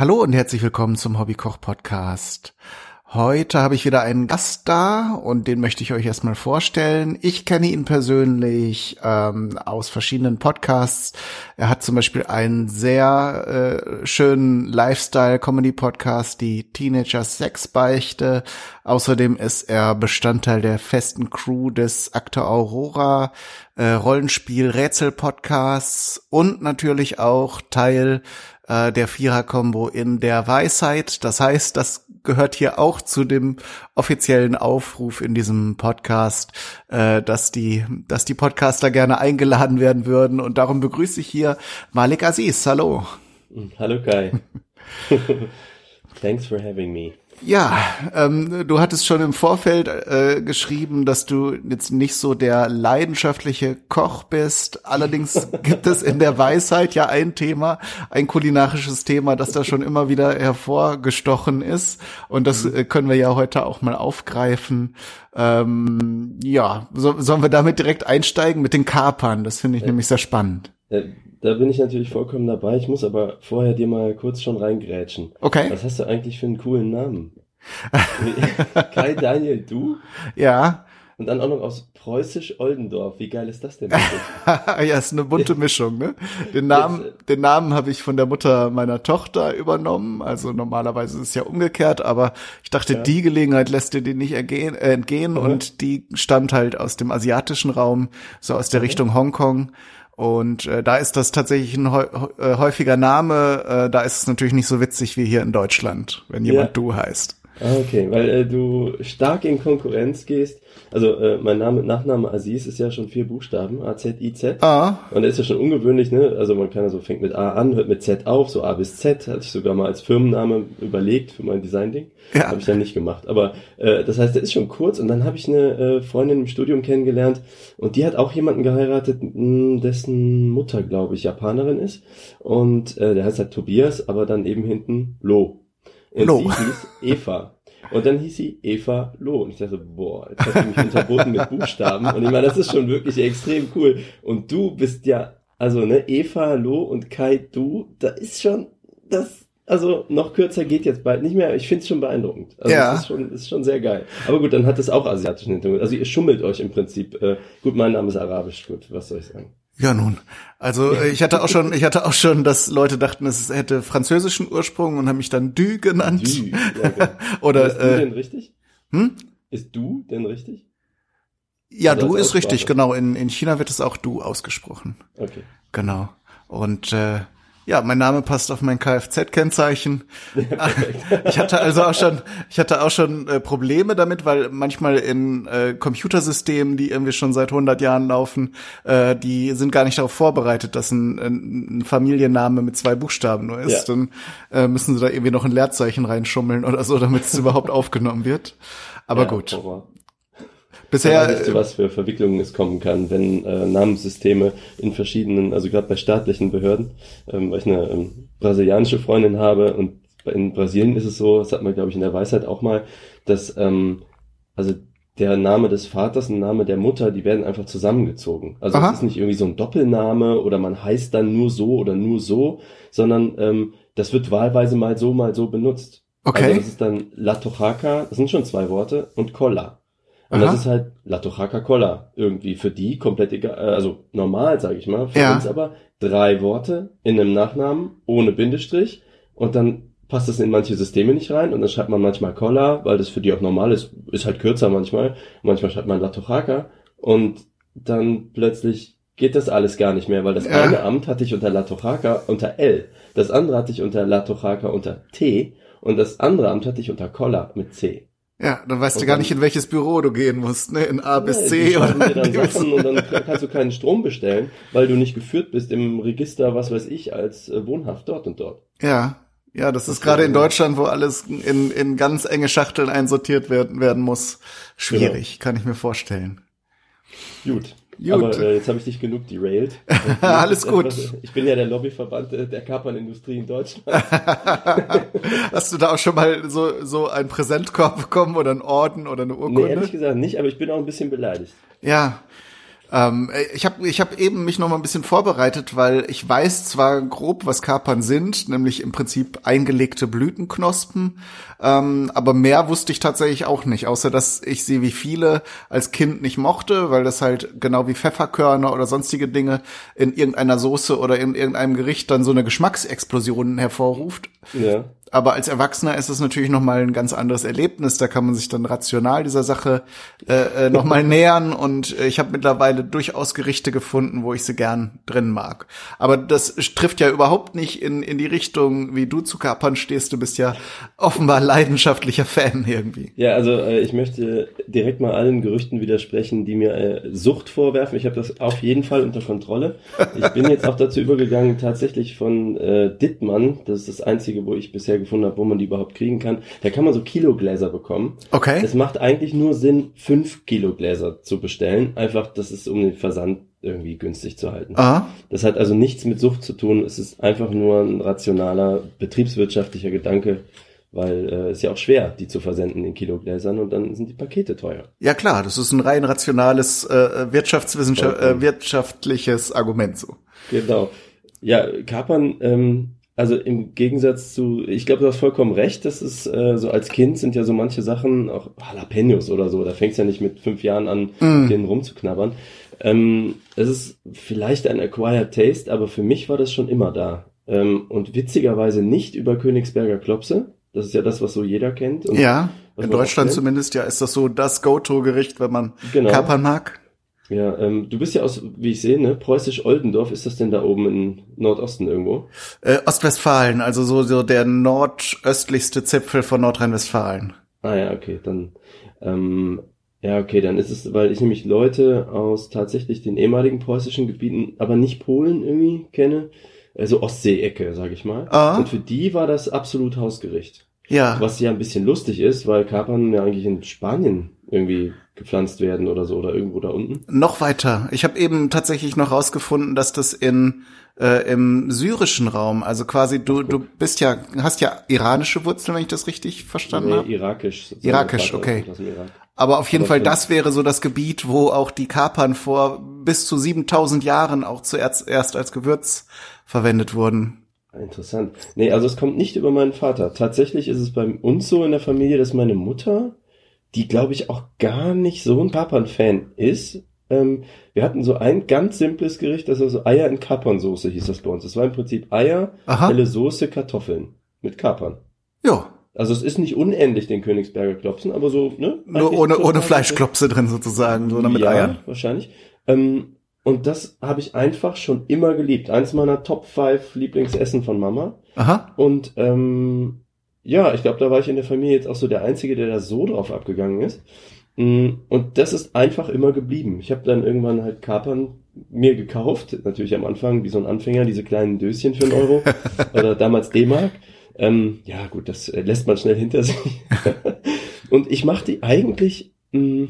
Hallo und herzlich willkommen zum Hobbykoch Podcast. Heute habe ich wieder einen Gast da und den möchte ich euch erstmal vorstellen. Ich kenne ihn persönlich ähm, aus verschiedenen Podcasts. Er hat zum Beispiel einen sehr äh, schönen Lifestyle-Comedy-Podcast, die Teenagers Sexbeichte. Außerdem ist er Bestandteil der festen Crew des Akte Aurora äh, Rollenspiel Rätsel Podcasts und natürlich auch Teil äh, der Vierer-Kombo in der Weisheit. Das heißt, das gehört hier auch zu dem offiziellen Aufruf in diesem Podcast, äh, dass die, dass die Podcaster gerne eingeladen werden würden. Und darum begrüße ich hier Malik Aziz. Hallo. Hallo Kai. Thanks for having me. Ja, ähm, du hattest schon im Vorfeld äh, geschrieben, dass du jetzt nicht so der leidenschaftliche Koch bist. Allerdings gibt es in der Weisheit ja ein Thema, ein kulinarisches Thema, das da schon immer wieder hervorgestochen ist. Und das äh, können wir ja heute auch mal aufgreifen. Ähm, ja, so, sollen wir damit direkt einsteigen mit den Kapern? Das finde ich ja. nämlich sehr spannend. Äh, da bin ich natürlich vollkommen dabei. Ich muss aber vorher dir mal kurz schon reingrätschen. Okay. Was hast du eigentlich für einen coolen Namen? Kai Daniel Du? Ja. Und dann auch noch aus Preußisch-Oldendorf. Wie geil ist das denn? ja, ist eine bunte Mischung, ne? Den Namen, den Namen habe ich von der Mutter meiner Tochter übernommen. Also normalerweise ist es ja umgekehrt, aber ich dachte, ja. die Gelegenheit lässt dir die nicht ergehen, äh, entgehen mhm. und die stammt halt aus dem asiatischen Raum, so aus der mhm. Richtung Hongkong. Und äh, da ist das tatsächlich ein äh, häufiger Name. Äh, da ist es natürlich nicht so witzig wie hier in Deutschland, wenn jemand ja. du heißt. Ah, okay, weil äh, du stark in Konkurrenz gehst. Also äh, mein Name, Nachname Aziz ist ja schon vier Buchstaben, A-Z-I-Z. Ah. Und der ist ja schon ungewöhnlich, ne? Also man kann ja so, fängt mit A an, hört mit Z auf, so A bis Z, hatte ich sogar mal als Firmenname überlegt für mein Design-Ding. Ja. Habe ich dann nicht gemacht. Aber äh, das heißt, der ist schon kurz und dann habe ich eine äh, Freundin im Studium kennengelernt und die hat auch jemanden geheiratet, dessen Mutter, glaube ich, Japanerin ist. Und äh, der heißt halt Tobias, aber dann eben hinten Lo. Und Lo. sie hieß Eva. Und dann hieß sie Eva Lo. Und ich dachte, boah, jetzt hat sie mich unterboten mit Buchstaben. Und ich meine, das ist schon wirklich extrem cool. Und du bist ja, also, ne, Eva Lo und Kai Du, da ist schon, das, also noch kürzer geht jetzt bald nicht mehr. Ich finde es schon beeindruckend. Also ja. ist schon, ist schon sehr geil. Aber gut, dann hat es auch asiatischen Hintergrund. Also ihr schummelt euch im Prinzip. Äh, gut, mein Name ist arabisch. Gut, was soll ich sagen? Ja, nun. Also äh, ich hatte auch schon, ich hatte auch schon, dass Leute dachten, es hätte französischen Ursprung und haben mich dann Du genannt. Du, ja, genau. Oder ist äh, du denn richtig? Hm? Ist du denn richtig? Ja, Oder du ist richtig, genau. In, in China wird es auch du ausgesprochen. Okay. Genau. Und äh, ja, mein Name passt auf mein Kfz-Kennzeichen. ich hatte also auch schon, ich hatte auch schon äh, Probleme damit, weil manchmal in äh, Computersystemen, die irgendwie schon seit 100 Jahren laufen, äh, die sind gar nicht darauf vorbereitet, dass ein, ein Familienname mit zwei Buchstaben nur ist. Ja. Dann äh, müssen sie da irgendwie noch ein Leerzeichen reinschummeln oder so, damit es überhaupt aufgenommen wird. Aber ja, gut. Horror. Bisher weißt du, was für Verwicklungen es kommen kann, wenn äh, Namenssysteme in verschiedenen, also gerade bei staatlichen Behörden, ähm, weil ich eine ähm, brasilianische Freundin habe und in Brasilien ist es so, das hat man glaube ich in der Weisheit auch mal, dass ähm, also der Name des Vaters und der Name der Mutter, die werden einfach zusammengezogen. Also es ist nicht irgendwie so ein Doppelname oder man heißt dann nur so oder nur so, sondern ähm, das wird wahlweise mal so, mal so benutzt. Okay. Also das ist dann La Tojaca, das sind schon zwei Worte, und Colla. Und Aha. das ist halt La Tojaca Colla. Irgendwie für die komplett egal, äh, also normal, sage ich mal. Für ja. uns aber drei Worte in einem Nachnamen ohne Bindestrich und dann passt das in manche Systeme nicht rein und dann schreibt man manchmal Colla, weil das für die auch normal ist, ist halt kürzer manchmal. Manchmal schreibt man La Tojaca und dann plötzlich geht das alles gar nicht mehr, weil das ja. eine Amt hatte ich unter La Tojaca unter L, das andere hatte ich unter La Tojaca unter T und das andere Amt hatte ich unter Colla mit C. Ja, dann weißt und du gar nicht, in welches Büro du gehen musst, ne? In A bis C oder. Dir dann Sachen und dann kannst du keinen Strom bestellen, weil du nicht geführt bist im Register, was weiß ich, als äh, wohnhaft dort und dort. Ja, ja, das, das ist gerade in Deutschland, wo alles in, in ganz enge Schachteln einsortiert werden, werden muss, schwierig, genau. kann ich mir vorstellen. Gut. Gut. Aber äh, jetzt habe ich dich genug derailed. Alles gut. Ich bin ja der Lobbyverband der Kapernindustrie in Deutschland. Hast du da auch schon mal so, so ein Präsentkorb bekommen oder einen Orden oder eine Urkunde? Nee, ehrlich gesagt nicht, aber ich bin auch ein bisschen beleidigt. Ja. Ähm, ich habe ich hab eben mich noch mal ein bisschen vorbereitet, weil ich weiß zwar grob, was Kapern sind, nämlich im Prinzip eingelegte Blütenknospen, ähm, aber mehr wusste ich tatsächlich auch nicht, außer dass ich sie wie viele als Kind nicht mochte, weil das halt genau wie Pfefferkörner oder sonstige Dinge in irgendeiner Soße oder in irgendeinem Gericht dann so eine Geschmacksexplosion hervorruft. Ja. Aber als Erwachsener ist es natürlich noch mal ein ganz anderes Erlebnis. Da kann man sich dann rational dieser Sache äh, äh noch mal nähern. Und äh, ich habe mittlerweile durchaus Gerichte gefunden, wo ich sie gern drin mag. Aber das trifft ja überhaupt nicht in, in die Richtung, wie du zu Kapern stehst. Du bist ja offenbar leidenschaftlicher Fan irgendwie. Ja, also äh, ich möchte direkt mal allen Gerüchten widersprechen, die mir äh, Sucht vorwerfen. Ich habe das auf jeden Fall unter Kontrolle. Ich bin jetzt auch dazu übergegangen, tatsächlich von äh, Dittmann, das ist das einzige, wo ich bisher gefunden habe, wo man die überhaupt kriegen kann. Da kann man so Kilogläser bekommen. Okay. Es macht eigentlich nur Sinn, fünf Kilogläser zu bestellen. Einfach, das ist um den Versand irgendwie günstig zu halten. Aha. Das hat also nichts mit Sucht zu tun. Es ist einfach nur ein rationaler, betriebswirtschaftlicher Gedanke, weil äh, ist ja auch schwer, die zu versenden in Kilogläsern und dann sind die Pakete teuer. Ja klar, das ist ein rein rationales äh, Wirtschaftswissenschaft äh, wirtschaftliches Argument so. Genau. Ja, Kapern ähm, also im Gegensatz zu, ich glaube, du hast vollkommen recht, das ist äh, so als Kind sind ja so manche Sachen, auch Jalapenos oder so, da fängst du ja nicht mit fünf Jahren an, mm. denen rumzuknabbern. Ähm, es ist vielleicht ein acquired taste, aber für mich war das schon immer da. Ähm, und witzigerweise nicht über Königsberger Klopse. Das ist ja das, was so jeder kennt. ja, in Deutschland zumindest ja ist das so das Go-To-Gericht, wenn man genau. Kapern mag. Ja, ähm, du bist ja aus, wie ich sehe, ne, Preußisch-Oldendorf. Ist das denn da oben im Nordosten irgendwo? Äh, Ostwestfalen, also so, so der nordöstlichste Zipfel von Nordrhein-Westfalen. Ah ja, okay, dann, ähm, ja, okay, dann ist es, weil ich nämlich Leute aus tatsächlich den ehemaligen preußischen Gebieten, aber nicht Polen irgendwie kenne, also Ostsee-Ecke, sag ich mal. Ah. Und für die war das absolut Hausgericht. Ja. Was ja ein bisschen lustig ist, weil Kapern ja eigentlich in Spanien irgendwie gepflanzt werden oder so oder irgendwo da unten? Noch weiter. Ich habe eben tatsächlich noch rausgefunden, dass das in äh, im syrischen Raum, also quasi du du bist ja hast ja iranische Wurzeln, wenn ich das richtig verstanden nee, habe. Irakisch. Irakisch, okay. Aber auf jeden Aber Fall, das wäre so das Gebiet, wo auch die Kapern vor bis zu 7000 Jahren auch zuerst erst als Gewürz verwendet wurden. Interessant. Nee, also es kommt nicht über meinen Vater. Tatsächlich ist es bei uns so in der Familie, dass meine Mutter die glaube ich auch gar nicht so ein Kapern-Fan ist. Ähm, wir hatten so ein ganz simples Gericht, das war so Eier in Kapernsoße hieß das bei uns. Das war im Prinzip Eier, Aha. helle Soße, Kartoffeln mit Kapern. Ja. Also es ist nicht unendlich den Königsberger Klopsen, aber so, ne? Nur ohne, ohne Fleischklopse drin sozusagen, sondern mit ja, Eiern. wahrscheinlich. Ähm, und das habe ich einfach schon immer geliebt. Eins meiner Top 5 Lieblingsessen von Mama. Aha. Und ähm, ja, ich glaube, da war ich in der Familie jetzt auch so der Einzige, der da so drauf abgegangen ist. Mm, und das ist einfach immer geblieben. Ich habe dann irgendwann halt Kapern mir gekauft, natürlich am Anfang wie so ein Anfänger, diese kleinen Döschen für einen Euro oder damals D-Mark. Ähm, ja gut, das äh, lässt man schnell hinter sich. und ich mache die eigentlich, mh, mm,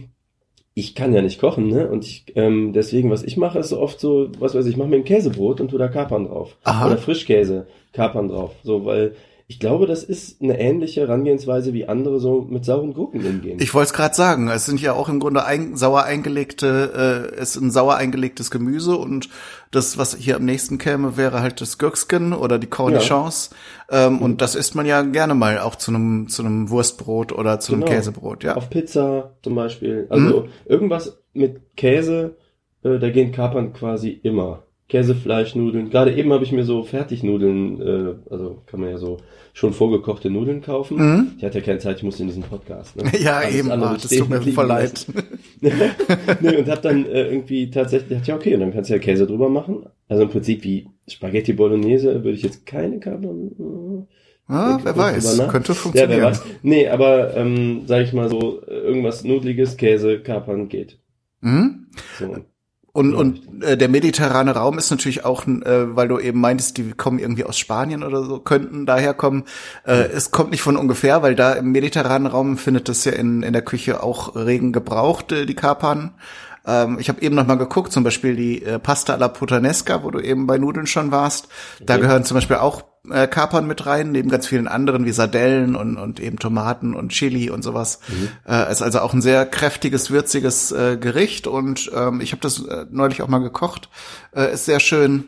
ich kann ja nicht kochen, ne? Und ich, ähm, deswegen, was ich mache, ist so oft so, was weiß ich, ich mache mir ein Käsebrot und tu da Kapern drauf. Aha. Oder Frischkäse, Kapern drauf. So, weil ich glaube, das ist eine ähnliche Herangehensweise, wie andere so mit sauren Gurken umgehen. Ich wollte es gerade sagen, es sind ja auch im Grunde ein, sauer eingelegte, äh, es ist ein sauer eingelegtes Gemüse und das, was hier am nächsten käme, wäre halt das Gürksken oder die Cornichons. Ja. Ähm, mhm. Und das isst man ja gerne mal auch zu einem zu einem Wurstbrot oder zu genau. einem Käsebrot, ja. Auf Pizza zum Beispiel. Also mhm. irgendwas mit Käse, äh, da gehen Kapern quasi immer. Käsefleischnudeln. Gerade eben habe ich mir so Fertignudeln, äh, also kann man ja so schon vorgekochte Nudeln kaufen. Mhm. Ich hatte ja keine Zeit, ich musste in diesen Podcast. Ne? Ja, Alles eben, ah, das tut mir voll leid. nee, und hab dann äh, irgendwie tatsächlich gedacht, ja okay, und dann kannst du ja Käse drüber machen. Also im Prinzip wie Spaghetti Bolognese würde ich jetzt keine Kapern... Äh, Ah, wer weiß, könnte funktionieren. Ja, wer weiß. Nee, aber ähm, sag ich mal so, irgendwas Nudliges, Käse, Kapern geht. Mhm. So. Und, und äh, der mediterrane Raum ist natürlich auch, äh, weil du eben meintest, die kommen irgendwie aus Spanien oder so, könnten daher kommen. Äh, es kommt nicht von ungefähr, weil da im mediterranen Raum findet es ja in, in der Küche auch regen gebraucht, äh, die Kapern. Ähm, ich habe eben noch mal geguckt, zum Beispiel die äh, Pasta alla Puttanesca, wo du eben bei Nudeln schon warst. Da okay. gehören zum Beispiel auch äh, Kapern mit rein, neben ganz vielen anderen wie Sardellen und, und eben Tomaten und Chili und sowas. Mhm. Äh, ist also auch ein sehr kräftiges, würziges äh, Gericht und ähm, ich habe das äh, neulich auch mal gekocht. Äh, ist sehr schön.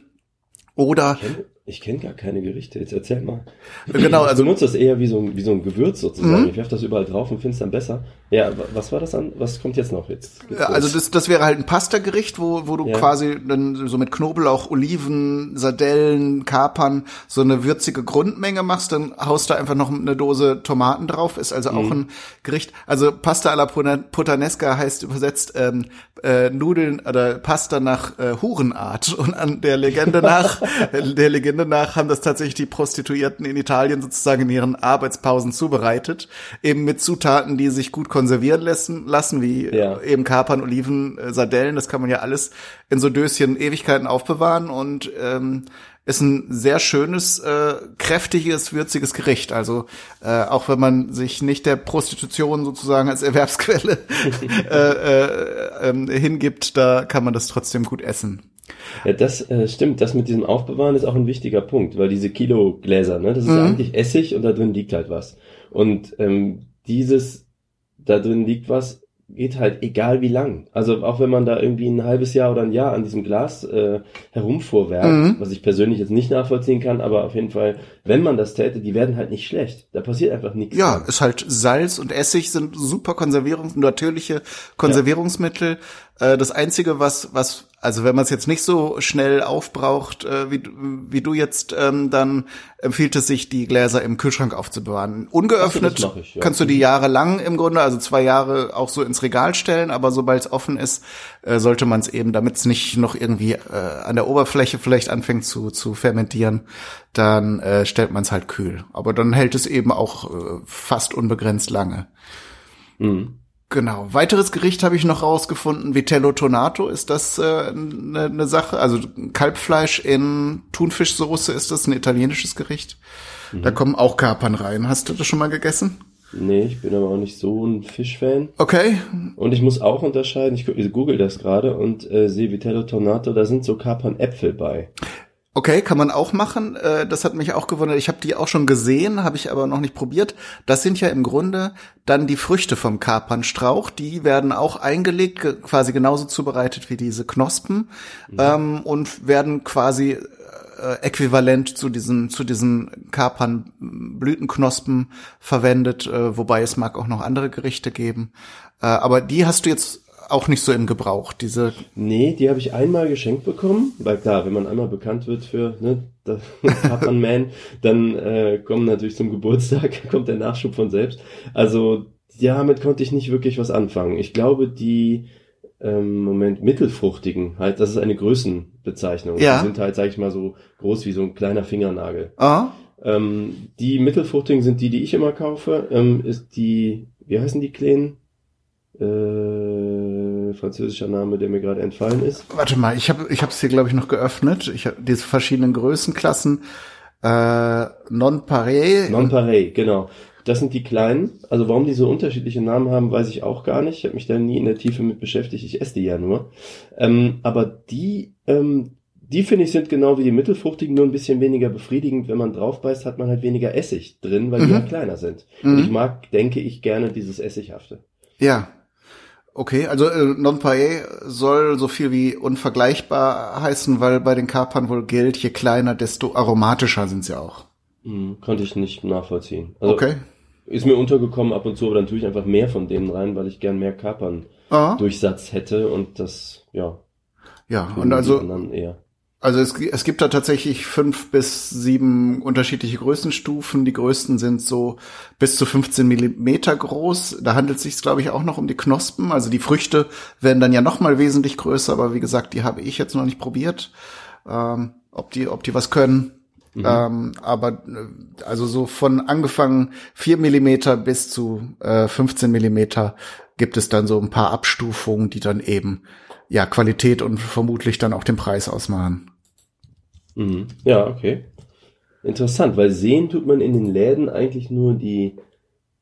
Oder ich kenne gar keine Gerichte, jetzt erzähl mal. Genau, also. Du nutzt das eher wie so ein, wie so ein Gewürz sozusagen. Mhm. Ich werfe das überall drauf und finde es dann besser. Ja, was war das an? Was kommt jetzt noch jetzt? Ja, also das, das wäre halt ein Pasta-Gericht, wo, wo du ja. quasi dann so mit Knoblauch, Oliven, Sardellen, Kapern so eine würzige Grundmenge machst, dann haust du einfach noch eine Dose Tomaten drauf, ist also auch mhm. ein Gericht. Also Pasta alla Puttanesca heißt übersetzt ähm, äh, Nudeln oder Pasta nach äh, Hurenart. Und an der Legende nach, der Legende Legende nach haben das tatsächlich die Prostituierten in Italien sozusagen in ihren Arbeitspausen zubereitet, eben mit Zutaten, die sich gut konservieren lassen, lassen wie ja. eben Kapern, Oliven, äh, Sardellen. Das kann man ja alles in so Döschen Ewigkeiten aufbewahren und ähm, ist ein sehr schönes, äh, kräftiges, würziges Gericht. Also äh, auch wenn man sich nicht der Prostitution sozusagen als Erwerbsquelle äh, äh, äh, hingibt, da kann man das trotzdem gut essen. Ja, das äh, stimmt. Das mit diesem Aufbewahren ist auch ein wichtiger Punkt, weil diese Kilogläser, ne, das ist mhm. eigentlich Essig und da drin liegt halt was. Und ähm, dieses, da drin liegt was, geht halt egal wie lang. Also auch wenn man da irgendwie ein halbes Jahr oder ein Jahr an diesem Glas äh, herumfuhrwerkt, mhm. was ich persönlich jetzt nicht nachvollziehen kann, aber auf jeden Fall, wenn man das täte, die werden halt nicht schlecht. Da passiert einfach nichts. Ja, dran. ist halt Salz und Essig sind super Konservierungs natürliche Konservierungsmittel. Ja. Äh, das einzige, was was also wenn man es jetzt nicht so schnell aufbraucht, äh, wie, wie du jetzt, ähm, dann empfiehlt es sich, die Gläser im Kühlschrank aufzubewahren. Ungeöffnet so, ich, ja. kannst du die jahrelang im Grunde, also zwei Jahre auch so ins Regal stellen, aber sobald es offen ist, äh, sollte man es eben, damit es nicht noch irgendwie äh, an der Oberfläche vielleicht anfängt zu, zu fermentieren, dann äh, stellt man es halt kühl. Aber dann hält es eben auch äh, fast unbegrenzt lange. Mhm. Genau. Weiteres Gericht habe ich noch rausgefunden. Vitello Tonato ist das eine äh, ne, ne Sache. Also Kalbfleisch in Thunfischsoße ist das ein italienisches Gericht. Mhm. Da kommen auch Kapern rein. Hast du das schon mal gegessen? Nee, ich bin aber auch nicht so ein Fischfan. Okay. Und ich muss auch unterscheiden, ich, google das gerade und äh, sehe Vitello Tonato, da sind so Kapern Äpfel bei. Okay, kann man auch machen. Äh, das hat mich auch gewundert. Ich habe die auch schon gesehen, habe ich aber noch nicht probiert. Das sind ja im Grunde dann die Früchte vom Kapernstrauch. Die werden auch eingelegt, quasi genauso zubereitet wie diese Knospen mhm. ähm, und werden quasi äh, äquivalent zu diesen zu diesen Kapernblütenknospen verwendet. Äh, wobei es mag auch noch andere Gerichte geben. Äh, aber die hast du jetzt auch nicht so im Gebrauch, diese. Nee, die habe ich einmal geschenkt bekommen, weil klar, wenn man einmal bekannt wird für ne, Papan Man, dann äh, kommen natürlich zum Geburtstag, kommt der Nachschub von selbst. Also damit konnte ich nicht wirklich was anfangen. Ich glaube, die ähm, Moment mittelfruchtigen, halt, das ist eine Größenbezeichnung. Ja. Die sind halt, sag ich mal, so groß wie so ein kleiner Fingernagel. Ah. Ähm, die mittelfruchtigen sind die, die ich immer kaufe. Ähm, ist die, wie heißen die kleinen? Äh, französischer Name, der mir gerade entfallen ist. Warte mal, ich habe ich es hier glaube ich noch geöffnet. Ich habe diese verschiedenen Größenklassen. Äh, non pareil. Non pareil, genau. Das sind die kleinen. Also warum die so unterschiedliche Namen haben, weiß ich auch gar nicht. Ich habe mich da nie in der Tiefe mit beschäftigt. Ich esse die ja nur. Ähm, aber die, ähm, die finde ich sind genau wie die mittelfruchtigen, nur ein bisschen weniger befriedigend. Wenn man drauf beißt, hat man halt weniger Essig drin, weil mhm. die halt kleiner sind. Mhm. Und ich mag, denke ich, gerne dieses Essighafte. Ja, Okay, also äh, non-paye soll so viel wie unvergleichbar heißen, weil bei den Kapern wohl gilt, je kleiner, desto aromatischer sind sie auch. Hm, konnte ich nicht nachvollziehen. Also, okay. Ist mir untergekommen ab und zu, aber dann tue ich einfach mehr von denen rein, weil ich gern mehr Kapern ah. Durchsatz hätte und das, ja. Ja, und also, also es, es gibt da tatsächlich fünf bis sieben unterschiedliche Größenstufen. Die größten sind so bis zu 15 Millimeter groß. Da handelt es sich, glaube ich, auch noch um die Knospen. Also die Früchte werden dann ja noch mal wesentlich größer, aber wie gesagt, die habe ich jetzt noch nicht probiert, ähm, ob die, ob die was können. Mhm. Ähm, aber äh, also so von angefangen vier Millimeter bis zu äh, 15 Millimeter gibt es dann so ein paar Abstufungen, die dann eben ja Qualität und vermutlich dann auch den Preis ausmachen. Mhm. Ja, okay. Interessant, weil sehen tut man in den Läden eigentlich nur die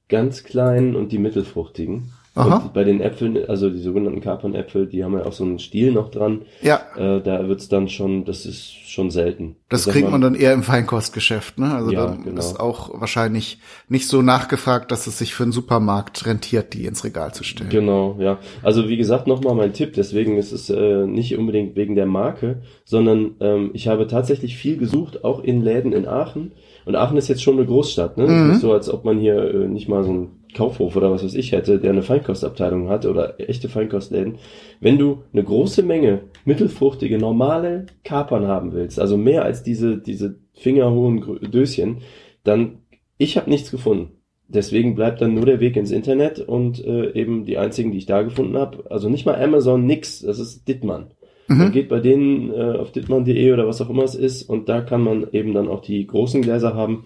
ganz kleinen und die mittelfruchtigen. Bei den Äpfeln, also die sogenannten Kapernäpfel, die haben ja auch so einen Stiel noch dran. Ja. Äh, da wird's dann schon, das ist schon selten. Das kriegt man, man dann eher im Feinkostgeschäft, ne? Also ja, dann genau. ist auch wahrscheinlich nicht so nachgefragt, dass es sich für einen Supermarkt rentiert, die ins Regal zu stellen. Genau, ja. Also wie gesagt, nochmal mein Tipp, deswegen ist es äh, nicht unbedingt wegen der Marke, sondern ähm, ich habe tatsächlich viel gesucht, auch in Läden in Aachen. Und Aachen ist jetzt schon eine Großstadt, ne? Mhm. So, als ob man hier äh, nicht mal so ein Kaufhof oder was weiß ich hätte, der eine Feinkostabteilung hat oder echte Feinkostläden. Wenn du eine große Menge mittelfruchtige, normale Kapern haben willst, also mehr als diese, diese fingerhohen Döschen, dann, ich habe nichts gefunden. Deswegen bleibt dann nur der Weg ins Internet und äh, eben die einzigen, die ich da gefunden habe, also nicht mal Amazon, nix, das ist Dittmann. Mhm. Man geht bei denen äh, auf dittmann.de oder was auch immer es ist und da kann man eben dann auch die großen Gläser haben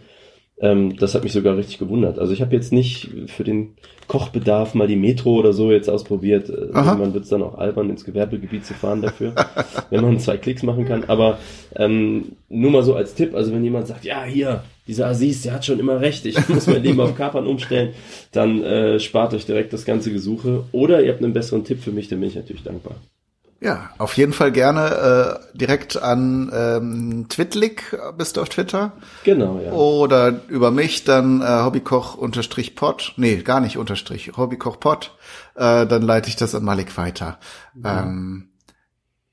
ähm, das hat mich sogar richtig gewundert. Also ich habe jetzt nicht für den Kochbedarf mal die Metro oder so jetzt ausprobiert. Äh, man wird es dann auch albern, ins Gewerbegebiet zu fahren dafür, wenn man zwei Klicks machen kann. Aber ähm, nur mal so als Tipp, also wenn jemand sagt, ja hier, dieser Aziz, der hat schon immer recht, ich muss mein Leben auf Kapern umstellen, dann äh, spart euch direkt das ganze Gesuche. Oder ihr habt einen besseren Tipp für mich, dann bin ich natürlich dankbar. Ja, auf jeden Fall gerne äh, direkt an ähm, Twitlik bist du auf Twitter. Genau, ja. Oder über mich dann äh, Hobbykoch unterstrich Pod. Nee, gar nicht unterstrich, Hobbykoch Pod. Äh, dann leite ich das an Malik weiter. Ja. Ähm,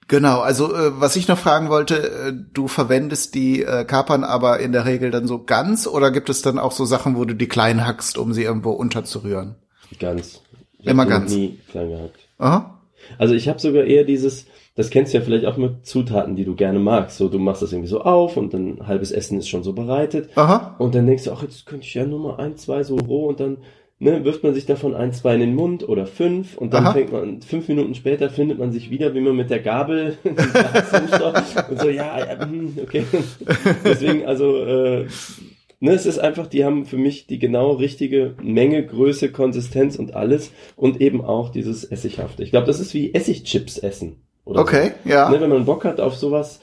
genau, also äh, was ich noch fragen wollte, äh, du verwendest die äh, Kapern aber in der Regel dann so ganz oder gibt es dann auch so Sachen, wo du die klein hackst, um sie irgendwo unterzurühren? Ganz. Ich Immer ganz. Nie klein gehackt. Aha. Also ich habe sogar eher dieses, das kennst du ja vielleicht auch mit Zutaten, die du gerne magst. So, du machst das irgendwie so auf und dann halbes Essen ist schon so bereitet. Aha. Und dann denkst du, ach, jetzt könnte ich ja nur mal ein, zwei so roh und dann ne, wirft man sich davon ein, zwei in den Mund oder fünf und dann Aha. fängt man, fünf Minuten später findet man sich wieder, wie man mit der Gabel und so, ja, hm, okay. Deswegen, also, äh, Ne, es ist einfach, die haben für mich die genau richtige Menge, Größe, Konsistenz und alles und eben auch dieses Essighafte. Ich glaube, das ist wie Essigchips essen. okay, so. ja. Ne, wenn man Bock hat auf sowas,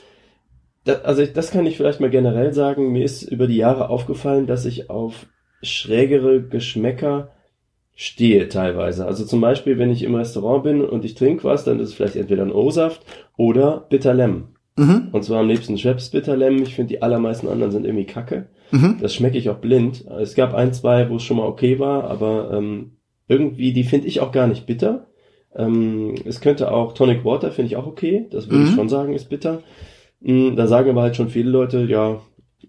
da, also ich, das kann ich vielleicht mal generell sagen. Mir ist über die Jahre aufgefallen, dass ich auf schrägere Geschmäcker stehe teilweise. Also zum Beispiel, wenn ich im Restaurant bin und ich trinke was, dann ist es vielleicht entweder ein O-Saft oder Bitterlem. Mhm. Und zwar am liebsten Schweppes Bitterlem. Ich finde, die allermeisten anderen sind irgendwie kacke. Mhm. Das schmecke ich auch blind. Es gab ein, zwei, wo es schon mal okay war, aber ähm, irgendwie, die finde ich auch gar nicht bitter. Ähm, es könnte auch Tonic Water, finde ich auch okay. Das würde mhm. ich schon sagen, ist bitter. Mhm, da sagen aber halt schon viele Leute, ja,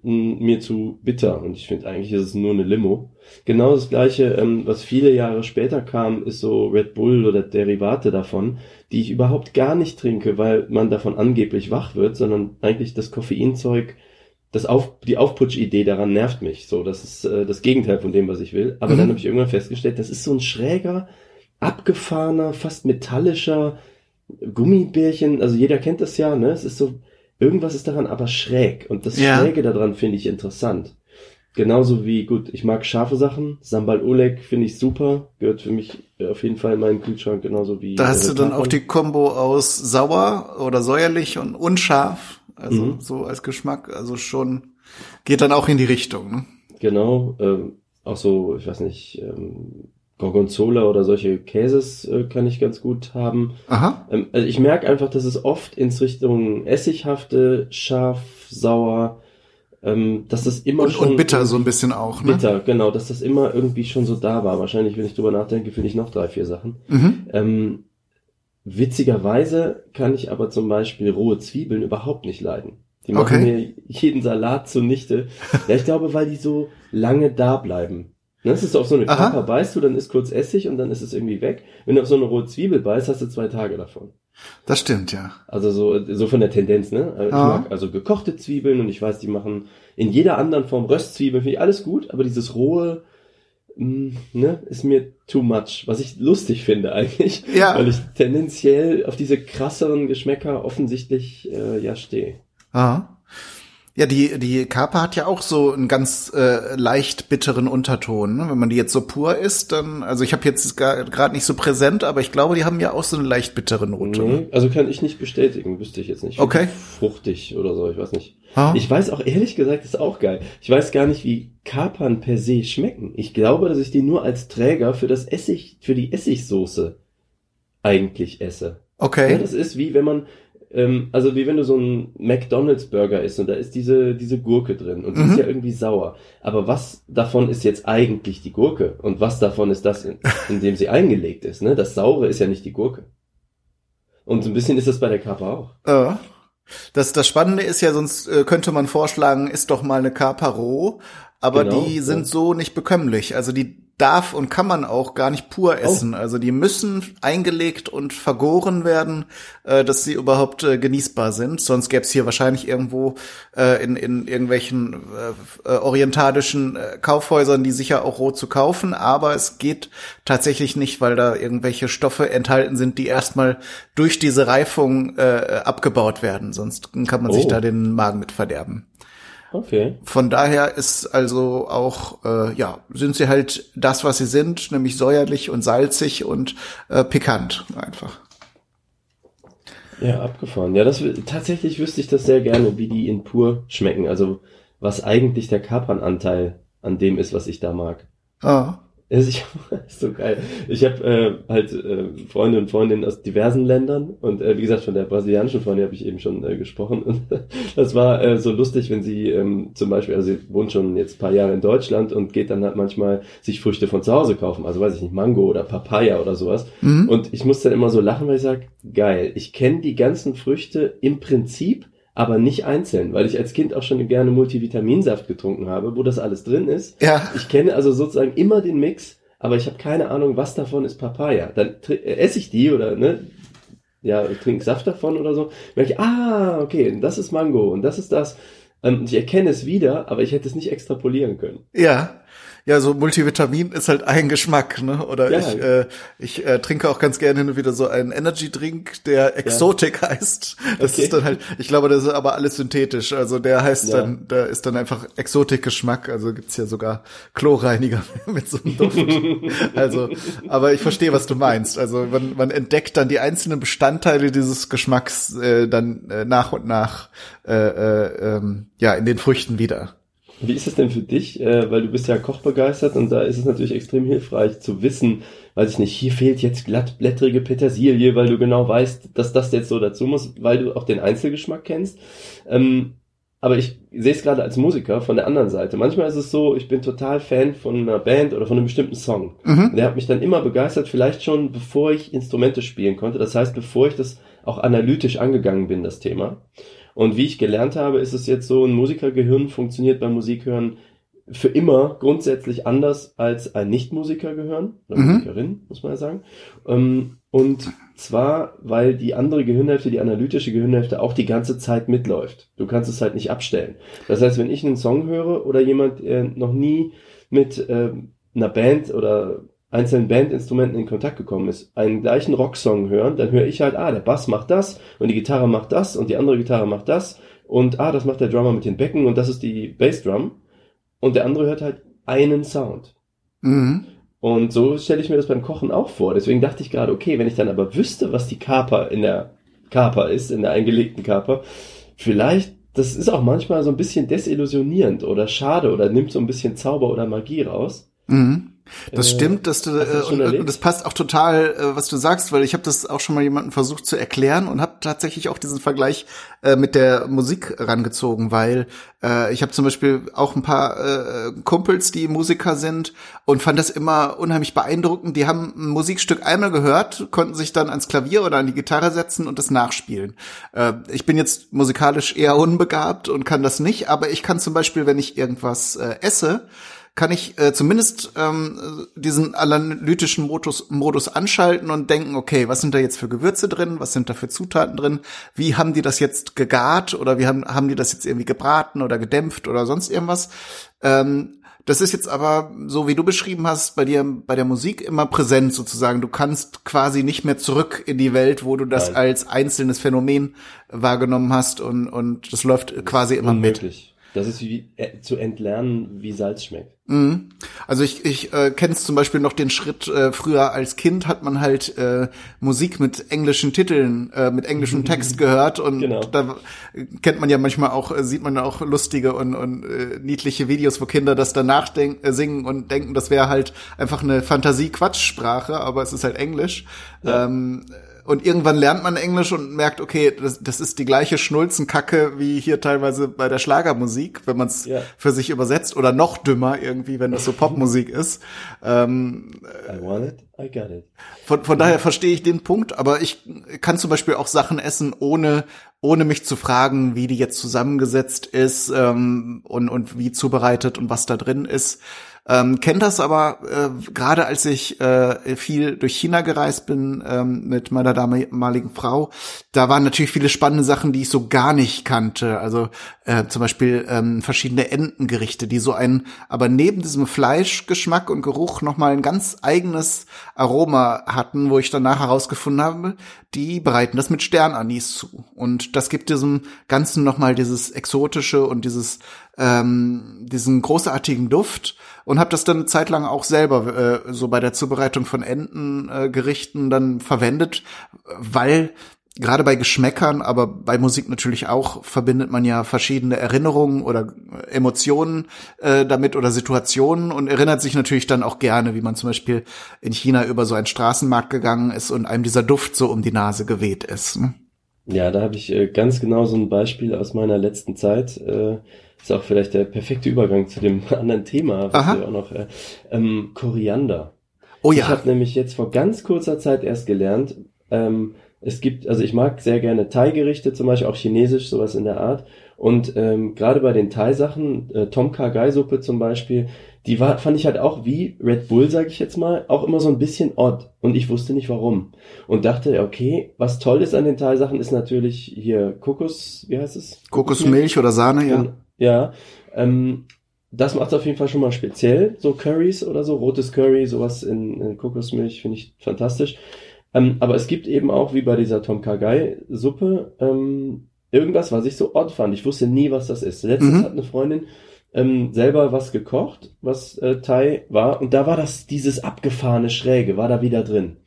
mh, mir zu bitter. Und ich finde eigentlich ist es nur eine Limo. Genau das gleiche, ähm, was viele Jahre später kam, ist so Red Bull oder Derivate davon, die ich überhaupt gar nicht trinke, weil man davon angeblich wach wird, sondern eigentlich das Koffeinzeug das Auf, die Aufputsch-Idee daran nervt mich. So, das ist äh, das Gegenteil von dem, was ich will. Aber mhm. dann habe ich irgendwann festgestellt, das ist so ein schräger, abgefahrener, fast metallischer Gummibärchen. Also jeder kennt das ja, ne? Es ist so, irgendwas ist daran aber schräg. Und das ja. Schräge daran finde ich interessant. Genauso wie, gut, ich mag scharfe Sachen. Sambal Oleg finde ich super. Gehört für mich auf jeden Fall in meinen Kühlschrank, genauso wie. Da hast du dann auch die Kombo aus sauer oder säuerlich und unscharf. Also mhm. so als Geschmack, also schon geht dann auch in die Richtung. Ne? Genau, ähm, auch so, ich weiß nicht, ähm, Gorgonzola oder solche Käses äh, kann ich ganz gut haben. Aha. Ähm, also ich merke einfach, dass es oft ins Richtung Essighafte, scharf, sauer, ähm, dass das immer und, schon und bitter so ein bisschen auch. Ne? Bitter, genau, dass das immer irgendwie schon so da war. Wahrscheinlich, wenn ich drüber nachdenke, finde ich noch drei, vier Sachen. Mhm. Ähm, Witzigerweise kann ich aber zum Beispiel rohe Zwiebeln überhaupt nicht leiden. Die machen okay. mir jeden Salat zunichte. ja, ich glaube, weil die so lange da bleiben. Das ist auf so eine Kaper beißt du, dann ist kurz Essig und dann ist es irgendwie weg. Wenn du auf so eine rohe Zwiebel beißt, hast du zwei Tage davon. Das stimmt, ja. Also so, so von der Tendenz, ne? Ich Aha. mag also gekochte Zwiebeln und ich weiß, die machen in jeder anderen Form Röstzwiebeln, finde ich alles gut, aber dieses rohe, ne, ist mir too much, was ich lustig finde eigentlich, ja. weil ich tendenziell auf diese krasseren Geschmäcker offensichtlich äh, ja stehe. Aha. Ja, die, die Kapa hat ja auch so einen ganz äh, leicht bitteren Unterton. Ne? Wenn man die jetzt so pur isst, dann, also ich habe jetzt gerade nicht so präsent, aber ich glaube, die haben ja auch so einen leicht bitteren Note. Nee, also kann ich nicht bestätigen, wüsste ich jetzt nicht. Okay. Fruchtig oder so, ich weiß nicht. Ha? Ich weiß auch, ehrlich gesagt, ist auch geil. Ich weiß gar nicht, wie Kapern per se schmecken. Ich glaube, dass ich die nur als Träger für das Essig, für die Essigsoße eigentlich esse. Okay. Ja, das ist wie wenn man, ähm, also wie wenn du so ein McDonalds Burger isst und da ist diese, diese Gurke drin und die mhm. ist ja irgendwie sauer. Aber was davon ist jetzt eigentlich die Gurke? Und was davon ist das, in, in dem sie eingelegt ist? Ne? Das Saure ist ja nicht die Gurke. Und so ein bisschen ist das bei der Kappa auch. Ja. Das, das Spannende ist ja, sonst äh, könnte man vorschlagen, ist doch mal eine Kappa roh, aber genau, die sind ja. so nicht bekömmlich. Also die darf und kann man auch gar nicht pur oh. essen. Oh. Also die müssen eingelegt und vergoren werden, äh, dass sie überhaupt äh, genießbar sind. Sonst gäbe es hier wahrscheinlich irgendwo äh, in, in irgendwelchen äh, äh, orientalischen äh, Kaufhäusern die sicher auch roh zu kaufen. Aber es geht tatsächlich nicht, weil da irgendwelche Stoffe enthalten sind, die erstmal durch diese Reifung abgebaut werden. Sonst kann man oh. sich da den Magen mit verderben. Okay. Von daher ist also auch, äh, ja, sind sie halt das, was sie sind, nämlich säuerlich und salzig und äh, pikant einfach. Ja, abgefahren. Ja, das tatsächlich wüsste ich das sehr gerne, wie die in pur schmecken. Also was eigentlich der Kapernanteil an dem ist, was ich da mag. Ah. Ich, ist so geil. Ich habe äh, halt äh, Freunde und Freundinnen aus diversen Ländern und äh, wie gesagt, von der brasilianischen Freundin habe ich eben schon äh, gesprochen. Und das war äh, so lustig, wenn sie ähm, zum Beispiel, also sie wohnt schon jetzt ein paar Jahre in Deutschland und geht dann halt manchmal sich Früchte von zu Hause kaufen. Also weiß ich nicht, Mango oder Papaya oder sowas. Mhm. Und ich muss dann immer so lachen, weil ich sage, geil, ich kenne die ganzen Früchte im Prinzip, aber nicht einzeln, weil ich als Kind auch schon gerne Multivitaminsaft getrunken habe, wo das alles drin ist. Ja. Ich kenne also sozusagen immer den Mix, aber ich habe keine Ahnung, was davon ist Papaya. Dann äh, esse ich die oder ne, ja, ich trinke Saft davon oder so. Merke ich, ah, okay, das ist Mango und das ist das. Ähm, ich erkenne es wieder, aber ich hätte es nicht extrapolieren können. Ja ja, so Multivitamin ist halt ein Geschmack, ne? Oder ja. ich, äh, ich äh, trinke auch ganz gerne hin und wieder so einen Energy-Drink, der Exotic ja. heißt. Das okay. ist dann halt, ich glaube, das ist aber alles synthetisch. Also der heißt ja. dann, da ist dann einfach Exotik-Geschmack. Also gibt's ja sogar Chlorreiniger mit so einem Duft. also, aber ich verstehe, was du meinst. Also man, man entdeckt dann die einzelnen Bestandteile dieses Geschmacks äh, dann äh, nach und nach äh, äh, ähm, ja in den Früchten wieder. Wie ist es denn für dich? Äh, weil du bist ja kochbegeistert und da ist es natürlich extrem hilfreich zu wissen, weiß ich nicht, hier fehlt jetzt glattblättrige Petersilie, weil du genau weißt, dass das jetzt so dazu muss, weil du auch den Einzelgeschmack kennst. Ähm, aber ich sehe es gerade als Musiker von der anderen Seite. Manchmal ist es so, ich bin total Fan von einer Band oder von einem bestimmten Song. Mhm. Der hat mich dann immer begeistert, vielleicht schon bevor ich Instrumente spielen konnte. Das heißt, bevor ich das auch analytisch angegangen bin, das Thema. Und wie ich gelernt habe, ist es jetzt so, ein Musikergehirn funktioniert beim Musikhören für immer grundsätzlich anders als ein Nicht-Musikergehirn oder mhm. Musikerin, muss man ja sagen. Ähm, und zwar, weil die andere Gehirnhälfte, die analytische Gehirnhälfte, auch die ganze Zeit mitläuft. Du kannst es halt nicht abstellen. Das heißt, wenn ich einen Song höre oder jemand äh, noch nie mit äh, einer Band oder einzelnen Bandinstrumenten in Kontakt gekommen ist, einen gleichen Rocksong hören, dann höre ich halt, ah, der Bass macht das und die Gitarre macht das und die andere Gitarre macht das und ah, das macht der Drummer mit den Becken und das ist die Bassdrum und der andere hört halt einen Sound. Mhm. Und so stelle ich mir das beim Kochen auch vor. Deswegen dachte ich gerade, okay, wenn ich dann aber wüsste, was die Kaper in der Kaper ist, in der eingelegten Kaper, vielleicht, das ist auch manchmal so ein bisschen desillusionierend oder schade oder nimmt so ein bisschen Zauber oder Magie raus. Mhm. Das äh, stimmt, dass du äh, und, und das passt auch total, äh, was du sagst, weil ich habe das auch schon mal jemandem versucht zu erklären und habe tatsächlich auch diesen Vergleich äh, mit der Musik rangezogen, weil äh, ich habe zum Beispiel auch ein paar äh, Kumpels, die Musiker sind und fand das immer unheimlich beeindruckend. Die haben ein Musikstück einmal gehört, konnten sich dann ans Klavier oder an die Gitarre setzen und das nachspielen. Äh, ich bin jetzt musikalisch eher unbegabt und kann das nicht, aber ich kann zum Beispiel, wenn ich irgendwas äh, esse, kann ich äh, zumindest ähm, diesen analytischen Modus, Modus anschalten und denken, okay, was sind da jetzt für Gewürze drin, was sind da für Zutaten drin, wie haben die das jetzt gegart oder wie haben, haben die das jetzt irgendwie gebraten oder gedämpft oder sonst irgendwas. Ähm, das ist jetzt aber, so wie du beschrieben hast, bei dir bei der Musik immer präsent sozusagen. Du kannst quasi nicht mehr zurück in die Welt, wo du das Nein. als einzelnes Phänomen wahrgenommen hast und, und das läuft quasi immer Unmöglich. mit. Das ist wie äh, zu entlernen, wie Salz schmeckt. Mhm. Also ich, ich äh, kenne zum Beispiel noch den Schritt, äh, früher als Kind hat man halt äh, Musik mit englischen Titeln, äh, mit englischem Text gehört und genau. da kennt man ja manchmal auch, äh, sieht man auch lustige und, und äh, niedliche Videos, wo Kinder das danach denk, äh, singen und denken, das wäre halt einfach eine Fantasie-Quatschsprache, aber es ist halt Englisch. Ja. Ähm, und irgendwann lernt man Englisch und merkt, okay, das, das ist die gleiche Schnulzenkacke wie hier teilweise bei der Schlagermusik, wenn man es ja. für sich übersetzt oder noch dümmer irgendwie, wenn das so Popmusik ist. Ähm, I want it, I got it. Von, von daher verstehe ich den Punkt, aber ich kann zum Beispiel auch Sachen essen, ohne ohne mich zu fragen, wie die jetzt zusammengesetzt ist ähm, und, und wie zubereitet und was da drin ist. Ähm, kennt das aber äh, gerade als ich äh, viel durch China gereist bin ähm, mit meiner damaligen Frau, da waren natürlich viele spannende Sachen, die ich so gar nicht kannte. Also äh, zum Beispiel ähm, verschiedene Entengerichte, die so ein, aber neben diesem Fleischgeschmack und Geruch nochmal ein ganz eigenes Aroma hatten, wo ich danach herausgefunden habe, die bereiten das mit Sternanis zu. Und das gibt diesem Ganzen nochmal dieses Exotische und dieses ähm, diesen großartigen Duft und habe das dann eine Zeit lang auch selber äh, so bei der Zubereitung von Entengerichten äh, dann verwendet, weil gerade bei Geschmäckern, aber bei Musik natürlich auch, verbindet man ja verschiedene Erinnerungen oder Emotionen äh, damit oder Situationen und erinnert sich natürlich dann auch gerne, wie man zum Beispiel in China über so einen Straßenmarkt gegangen ist und einem dieser Duft so um die Nase geweht ist. Ne? Ja, da habe ich äh, ganz genau so ein Beispiel aus meiner letzten Zeit. Äh, ist auch vielleicht der perfekte Übergang zu dem anderen Thema, was Aha. wir auch noch äh, ähm, Koriander. Oh ja. Ich habe nämlich jetzt vor ganz kurzer Zeit erst gelernt, ähm, es gibt, also ich mag sehr gerne Thai-Gerichte, zum Beispiel auch Chinesisch, sowas in der Art. Und ähm, gerade bei den Thai-Sachen, äh, Tom Kha Gai Suppe zum Beispiel, die war, fand ich halt auch wie Red Bull, sag ich jetzt mal, auch immer so ein bisschen odd. Und ich wusste nicht warum. Und dachte, okay, was toll ist an den Thai-Sachen, ist natürlich hier Kokos, wie heißt es? Kokosmilch oder Sahne, ja. Ja, ähm, das macht auf jeden Fall schon mal speziell, so Curries oder so, rotes Curry, sowas in, in Kokosmilch finde ich fantastisch. Ähm, aber es gibt eben auch, wie bei dieser Tom Kagai Suppe, ähm, irgendwas, was ich so odd fand. Ich wusste nie, was das ist. Letztens mhm. hat eine Freundin ähm, selber was gekocht, was äh, Thai war, und da war das, dieses abgefahrene Schräge, war da wieder drin.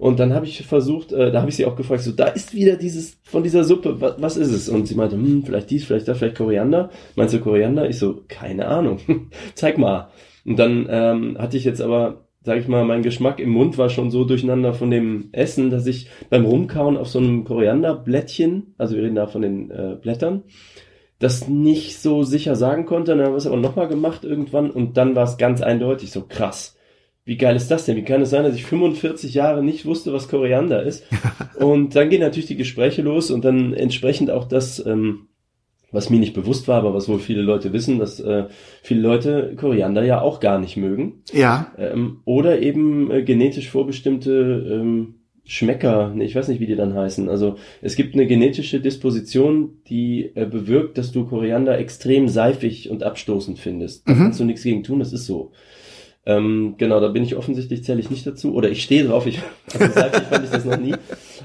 Und dann habe ich versucht, äh, da habe ich sie auch gefragt, so, da ist wieder dieses, von dieser Suppe, was, was ist es? Und sie meinte, hm, vielleicht dies, vielleicht das, vielleicht Koriander. Meinst du Koriander? Ich so, keine Ahnung. Zeig mal. Und dann ähm, hatte ich jetzt aber, sag ich mal, mein Geschmack im Mund war schon so durcheinander von dem Essen, dass ich beim Rumkauen auf so einem Korianderblättchen, also wir reden da von den äh, Blättern, das nicht so sicher sagen konnte. Dann haben wir es aber nochmal gemacht irgendwann und dann war es ganz eindeutig so krass wie geil ist das denn? Wie kann es sein, dass ich 45 Jahre nicht wusste, was Koriander ist? und dann gehen natürlich die Gespräche los und dann entsprechend auch das, ähm, was mir nicht bewusst war, aber was wohl viele Leute wissen, dass äh, viele Leute Koriander ja auch gar nicht mögen. Ja. Ähm, oder eben äh, genetisch vorbestimmte ähm, Schmecker, nee, ich weiß nicht, wie die dann heißen. Also es gibt eine genetische Disposition, die äh, bewirkt, dass du Koriander extrem seifig und abstoßend findest. Da mhm. kannst du nichts gegen tun, das ist so. Ähm, genau, da bin ich offensichtlich, zähle ich nicht dazu. Oder ich stehe drauf, ich, also seitlich fand ich das noch nie.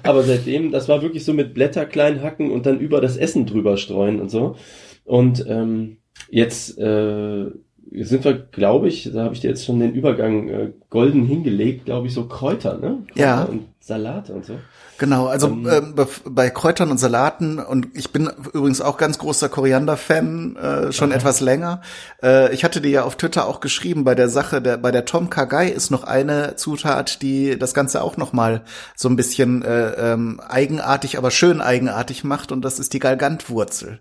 Aber seitdem, das war wirklich so mit Blätter klein hacken und dann über das Essen drüber streuen und so. Und ähm, jetzt äh, sind wir, glaube ich, da habe ich dir jetzt schon den Übergang äh, golden hingelegt, glaube ich, so Kräuter, ne? Kräuter ja. Und Salate und so. Genau, also ähm, äh, bei Kräutern und Salaten und ich bin übrigens auch ganz großer Koriander-Fan, äh, schon aha. etwas länger. Äh, ich hatte dir ja auf Twitter auch geschrieben, bei der Sache, der, bei der Tom Kagai ist noch eine Zutat, die das Ganze auch noch mal so ein bisschen äh, ähm, eigenartig, aber schön eigenartig macht und das ist die Galgantwurzel.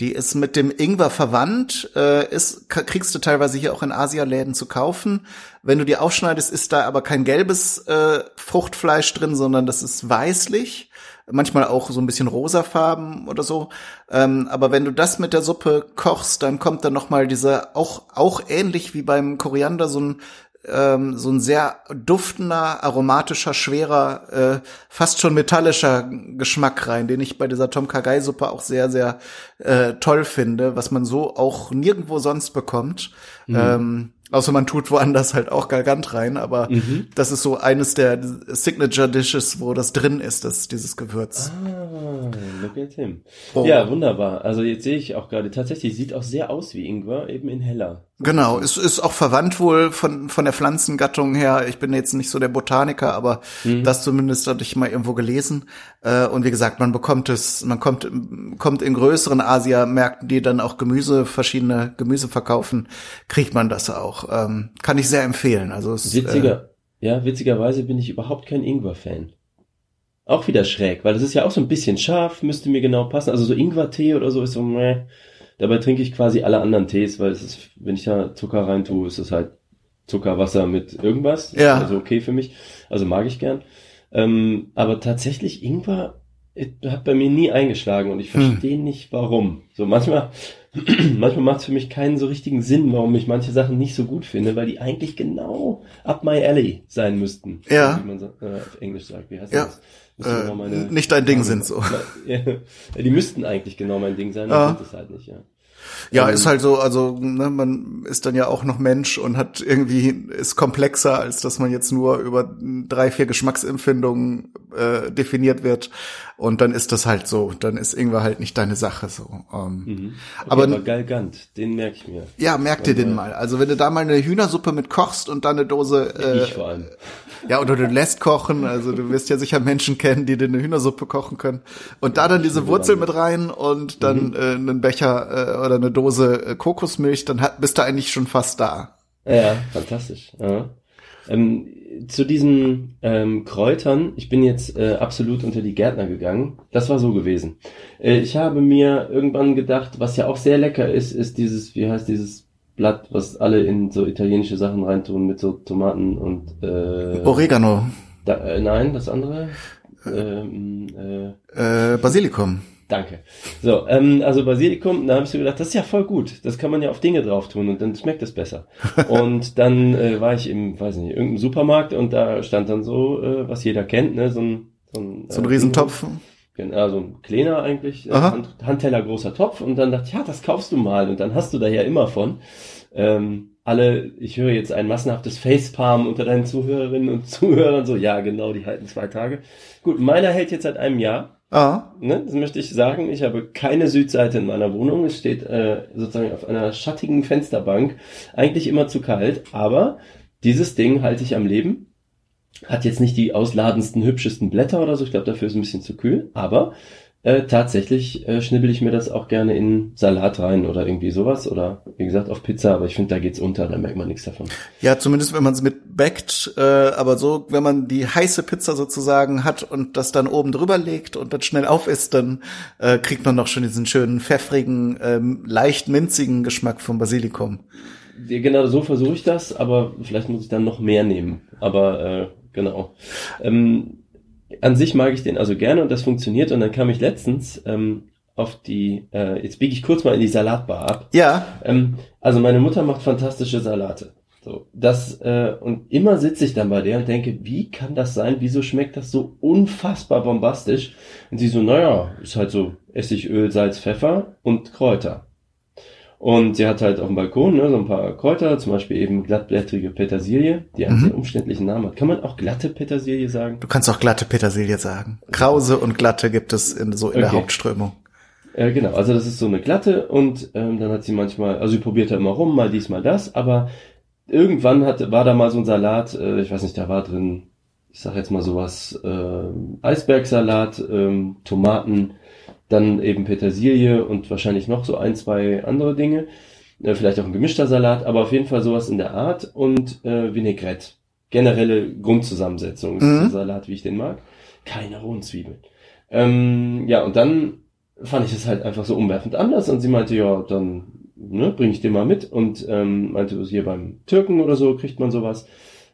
Die ist mit dem Ingwer verwandt, äh, ist, kriegst du teilweise hier auch in Asialäden zu kaufen. Wenn du die aufschneidest, ist da aber kein gelbes äh, Fruchtfleisch drin, sondern das ist weißlich. Manchmal auch so ein bisschen rosafarben oder so. Ähm, aber wenn du das mit der Suppe kochst, dann kommt dann noch mal dieser auch auch ähnlich wie beim Koriander so ein ähm, so ein sehr duftender, aromatischer, schwerer, äh, fast schon metallischer Geschmack rein, den ich bei dieser Tom Kagai Suppe auch sehr, sehr äh, toll finde, was man so auch nirgendwo sonst bekommt. Mhm. Ähm, Außer man tut woanders halt auch Galgant rein, aber mhm. das ist so eines der Signature Dishes, wo das drin ist, das, dieses Gewürz. Ah, look at him. Oh. Ja, wunderbar. Also jetzt sehe ich auch gerade, tatsächlich sieht auch sehr aus wie Ingwer, eben in heller. Genau, es ist auch verwandt wohl von, von der Pflanzengattung her. Ich bin jetzt nicht so der Botaniker, aber mhm. das zumindest hatte ich mal irgendwo gelesen. Äh, und wie gesagt, man bekommt es, man kommt, kommt in größeren Asia-Märkten, die dann auch Gemüse, verschiedene Gemüse verkaufen, kriegt man das auch. Ähm, kann ich sehr empfehlen. Also es, Witziger, äh, ja, witzigerweise bin ich überhaupt kein Ingwer-Fan. Auch wieder schräg, weil das ist ja auch so ein bisschen scharf, müsste mir genau passen. Also so Ingwer-Tee oder so ist so, meh. Dabei trinke ich quasi alle anderen Tees, weil es ist, wenn ich da Zucker rein tue, ist es halt Zuckerwasser mit irgendwas. Ja. Also okay für mich. Also mag ich gern. Ähm, aber tatsächlich Ingwer hat bei mir nie eingeschlagen und ich verstehe hm. nicht warum. So manchmal, manchmal macht es für mich keinen so richtigen Sinn, warum ich manche Sachen nicht so gut finde, weil die eigentlich genau up my alley sein müssten. Ja. Wie man äh, auf Englisch sagt. Wie heißt ja. das? Äh, meine, nicht dein Ding sind so. Ja, die müssten eigentlich genau mein Ding sein, aber sind es halt nicht, ja. Ja, ähm, ist halt so, also ne, man ist dann ja auch noch Mensch und hat irgendwie ist komplexer, als dass man jetzt nur über drei, vier Geschmacksempfindungen äh, definiert wird. Und dann ist das halt so, dann ist Ingwer halt nicht deine Sache so. Ähm, mhm. okay, aber, aber Galgant, den merke ich mir. Ja, merk dir den mal. Also wenn du da mal eine Hühnersuppe mit kochst und dann eine Dose. Äh, ich vor allem. Ja, oder du lässt kochen. Also du wirst ja sicher Menschen kennen, die dir eine Hühnersuppe kochen können. Und da dann diese Wurzel mit rein und dann mhm. äh, einen Becher äh, oder eine Dose äh, Kokosmilch, dann hat, bist du eigentlich schon fast da. Ja, fantastisch. Ja. Ähm, zu diesen ähm, Kräutern, ich bin jetzt äh, absolut unter die Gärtner gegangen. Das war so gewesen. Äh, ich habe mir irgendwann gedacht, was ja auch sehr lecker ist, ist dieses, wie heißt dieses Blatt, was alle in so italienische Sachen reintun mit so Tomaten und äh, Oregano. Da, äh, nein, das andere. Ähm, äh, äh, Basilikum. Danke. So, ähm, also Basilikum, da habe ich so gedacht, das ist ja voll gut. Das kann man ja auf Dinge drauf tun und dann schmeckt es besser. und dann äh, war ich im, weiß nicht, irgendeinem Supermarkt und da stand dann so, äh, was jeder kennt, ne, so ein so ein, so ein äh, Riesentopf. Genau, so ein kleiner eigentlich, äh, Hand, Handteller großer Topf und dann dachte ich, ja, das kaufst du mal und dann hast du da ja immer von. Ähm, alle, ich höre jetzt ein massenhaftes Facepalm unter deinen Zuhörerinnen und Zuhörern, so, ja, genau, die halten zwei Tage. Gut, meiner hält jetzt seit einem Jahr. Ah. Ne, das möchte ich sagen. Ich habe keine Südseite in meiner Wohnung. Es steht äh, sozusagen auf einer schattigen Fensterbank. Eigentlich immer zu kalt, aber dieses Ding halte ich am Leben. Hat jetzt nicht die ausladendsten, hübschesten Blätter oder so. Ich glaube, dafür ist ein bisschen zu kühl. Aber äh, tatsächlich äh, schnibbel ich mir das auch gerne in Salat rein oder irgendwie sowas oder wie gesagt auf Pizza, aber ich finde, da geht's unter, da merkt man nichts davon. Ja, zumindest wenn man es mit backt, äh, aber so, wenn man die heiße Pizza sozusagen hat und das dann oben drüber legt und dann schnell auf ist, dann äh, kriegt man noch schon diesen schönen pfeffrigen, ähm, leicht minzigen Geschmack vom Basilikum. Genau, so versuche ich das, aber vielleicht muss ich dann noch mehr nehmen. Aber äh, genau. Ähm, an sich mag ich den also gerne und das funktioniert. Und dann kam ich letztens ähm, auf die, äh, jetzt biege ich kurz mal in die Salatbar ab. Ja. Ähm, also meine Mutter macht fantastische Salate. So, das, äh, und immer sitze ich dann bei der und denke, wie kann das sein? Wieso schmeckt das so unfassbar bombastisch? Und sie so, naja, ist halt so Essigöl, Salz, Pfeffer und Kräuter. Und sie hat halt auf dem Balkon ne, so ein paar Kräuter, zum Beispiel eben glattblättrige Petersilie, die einen mhm. sehr umständlichen Namen hat. Kann man auch glatte Petersilie sagen? Du kannst auch glatte Petersilie sagen. Krause und glatte gibt es in, so in okay. der Hauptströmung. Äh, genau, also das ist so eine glatte und ähm, dann hat sie manchmal, also sie probiert da immer rum, mal dies, mal das, aber irgendwann hat, war da mal so ein Salat, äh, ich weiß nicht, da war drin, ich sag jetzt mal sowas, äh, Eisbergsalat, ähm, Tomaten, dann eben Petersilie und wahrscheinlich noch so ein, zwei andere Dinge. Äh, vielleicht auch ein gemischter Salat, aber auf jeden Fall sowas in der Art und äh, Vinaigrette. Generelle Grundzusammensetzung mhm. ist Salat, wie ich den mag. Keine rohen Zwiebeln. Ähm, ja, und dann fand ich es halt einfach so umwerfend anders und sie meinte, ja, dann ne, bringe ich den mal mit und ähm, meinte, hier beim Türken oder so kriegt man sowas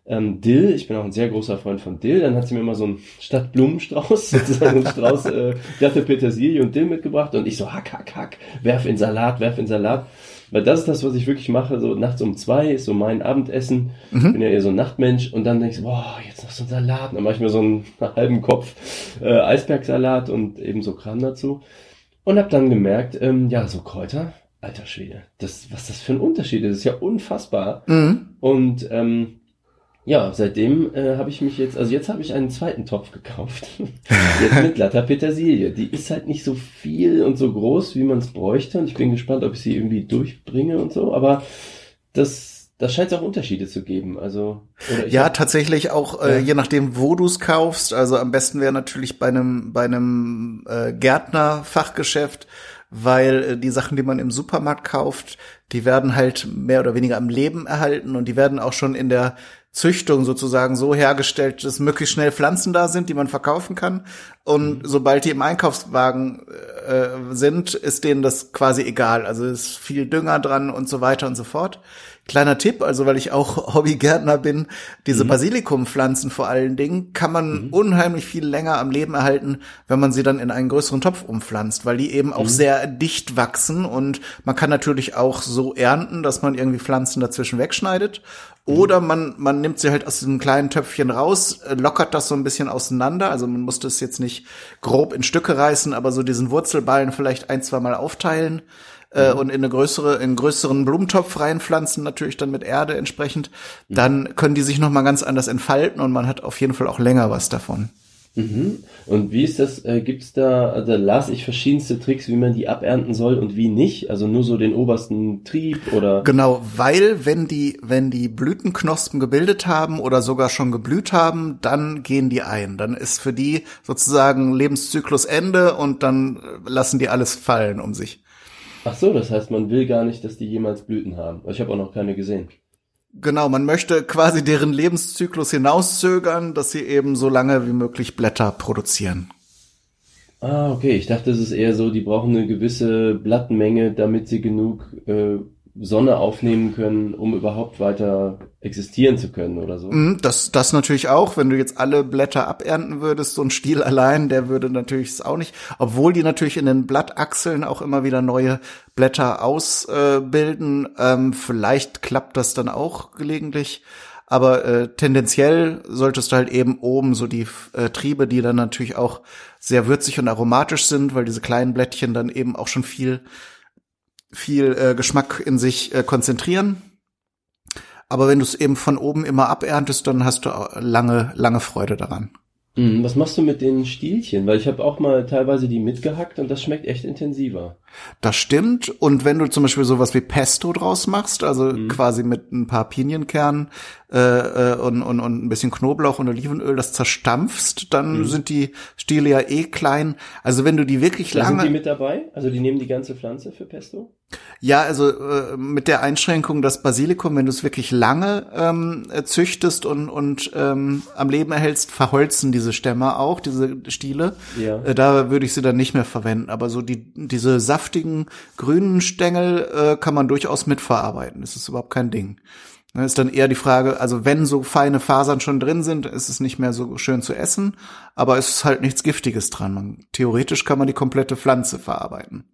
ähm, Dill, ich bin auch ein sehr großer Freund von Dill, dann hat sie mir immer so einen Stadtblumenstrauß, sozusagen einen Strauß äh, glatte Petersilie und Dill mitgebracht und ich so hack, hack, hack, werf in Salat, werf in Salat. Weil das ist das, was ich wirklich mache, so nachts um zwei ist so mein Abendessen. Mhm. bin ja eher so ein Nachtmensch und dann denke ich, boah, jetzt noch so ein Salat. Und dann mache ich mir so einen halben Kopf äh, Eisbergsalat und eben so Kram dazu. Und habe dann gemerkt, ähm, ja, so Kräuter, Alter Schwede, das, was das für ein Unterschied ist, ist ja unfassbar. Mhm. Und ähm, ja, seitdem äh, habe ich mich jetzt, also jetzt habe ich einen zweiten Topf gekauft. jetzt mit glatter Petersilie. Die ist halt nicht so viel und so groß, wie man es bräuchte. Und ich bin gespannt, ob ich sie irgendwie durchbringe und so. Aber das, da scheint es auch Unterschiede zu geben. Also ja, hab, tatsächlich auch äh, ja. je nachdem, wo du es kaufst. Also am besten wäre natürlich bei einem bei einem äh, Gärtner Fachgeschäft weil äh, die Sachen, die man im Supermarkt kauft, die werden halt mehr oder weniger am Leben erhalten und die werden auch schon in der Züchtung sozusagen so hergestellt, dass möglichst schnell Pflanzen da sind, die man verkaufen kann. Und mhm. sobald die im Einkaufswagen äh, sind, ist denen das quasi egal. Also ist viel Dünger dran und so weiter und so fort. Kleiner Tipp, also weil ich auch Hobbygärtner bin, diese mhm. Basilikumpflanzen vor allen Dingen kann man mhm. unheimlich viel länger am Leben erhalten, wenn man sie dann in einen größeren Topf umpflanzt, weil die eben auch mhm. sehr dicht wachsen und man kann natürlich auch so ernten, dass man irgendwie Pflanzen dazwischen wegschneidet oder man, man nimmt sie halt aus diesem kleinen Töpfchen raus, äh, lockert das so ein bisschen auseinander. Also man muss das jetzt nicht grob in Stücke reißen, aber so diesen Wurzelballen vielleicht ein, zwei Mal aufteilen äh, mhm. und in eine größere, in einen größeren Blumentopf reinpflanzen, natürlich dann mit Erde entsprechend. Mhm. Dann können die sich nochmal ganz anders entfalten und man hat auf jeden Fall auch länger was davon. Mhm. Und wie ist das, äh, gibt's da, da las ich verschiedenste Tricks, wie man die abernten soll und wie nicht? Also nur so den obersten Trieb oder? Genau, weil wenn die, wenn die Blütenknospen gebildet haben oder sogar schon geblüht haben, dann gehen die ein. Dann ist für die sozusagen Lebenszyklus Ende und dann lassen die alles fallen um sich. Ach so, das heißt, man will gar nicht, dass die jemals Blüten haben. Ich habe auch noch keine gesehen. Genau, man möchte quasi deren Lebenszyklus hinauszögern, dass sie eben so lange wie möglich Blätter produzieren. Ah, okay. Ich dachte, es ist eher so, die brauchen eine gewisse Blattmenge, damit sie genug äh, Sonne aufnehmen können, um überhaupt weiter existieren zu können oder so. Mhm, das, das natürlich auch. Wenn du jetzt alle Blätter abernten würdest, so ein Stiel allein, der würde natürlich es auch nicht. Obwohl die natürlich in den Blattachseln auch immer wieder neue Blätter ausbilden. Äh, ähm, vielleicht klappt das dann auch gelegentlich. Aber äh, tendenziell solltest du halt eben oben so die äh, Triebe, die dann natürlich auch sehr würzig und aromatisch sind, weil diese kleinen Blättchen dann eben auch schon viel viel äh, Geschmack in sich äh, konzentrieren. Aber wenn du es eben von oben immer aberntest, dann hast du lange, lange Freude daran. Mhm, was machst du mit den Stielchen? Weil ich habe auch mal teilweise die mitgehackt und das schmeckt echt intensiver. Das stimmt. Und wenn du zum Beispiel sowas wie Pesto draus machst, also mhm. quasi mit ein paar Pinienkernen äh, äh, und, und, und ein bisschen Knoblauch und Olivenöl das zerstampfst, dann mhm. sind die Stiele ja eh klein. Also wenn du die wirklich da lange... Sind die mit dabei? Also die nehmen die ganze Pflanze für Pesto? Ja, also äh, mit der Einschränkung, dass Basilikum, wenn du es wirklich lange ähm, züchtest und, und ähm, am Leben erhältst, verholzen diese Stämme auch, diese Stiele. Ja. Äh, da würde ich sie dann nicht mehr verwenden. Aber so die diese saftigen grünen Stängel äh, kann man durchaus mitverarbeiten. Das ist überhaupt kein Ding. Da ist dann eher die Frage, also wenn so feine Fasern schon drin sind, ist es nicht mehr so schön zu essen, aber es ist halt nichts Giftiges dran. Man, theoretisch kann man die komplette Pflanze verarbeiten.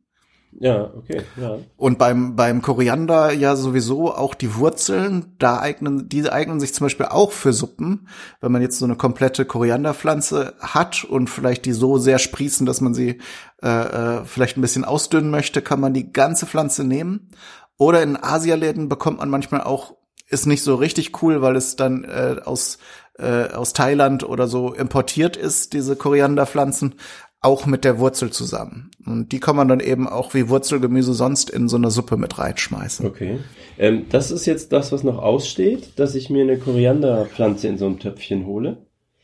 Ja, okay, ja. Und beim, beim Koriander ja sowieso auch die Wurzeln, da eignen, die eignen sich zum Beispiel auch für Suppen. Wenn man jetzt so eine komplette Korianderpflanze hat und vielleicht die so sehr sprießen, dass man sie äh, äh, vielleicht ein bisschen ausdünnen möchte, kann man die ganze Pflanze nehmen. Oder in Asialäden bekommt man manchmal auch, ist nicht so richtig cool, weil es dann äh, aus äh, aus Thailand oder so importiert ist, diese Korianderpflanzen auch mit der Wurzel zusammen. Und die kann man dann eben auch wie Wurzelgemüse sonst in so eine Suppe mit reinschmeißen. Okay. Ähm, das ist jetzt das, was noch aussteht, dass ich mir eine Korianderpflanze in so einem Töpfchen hole.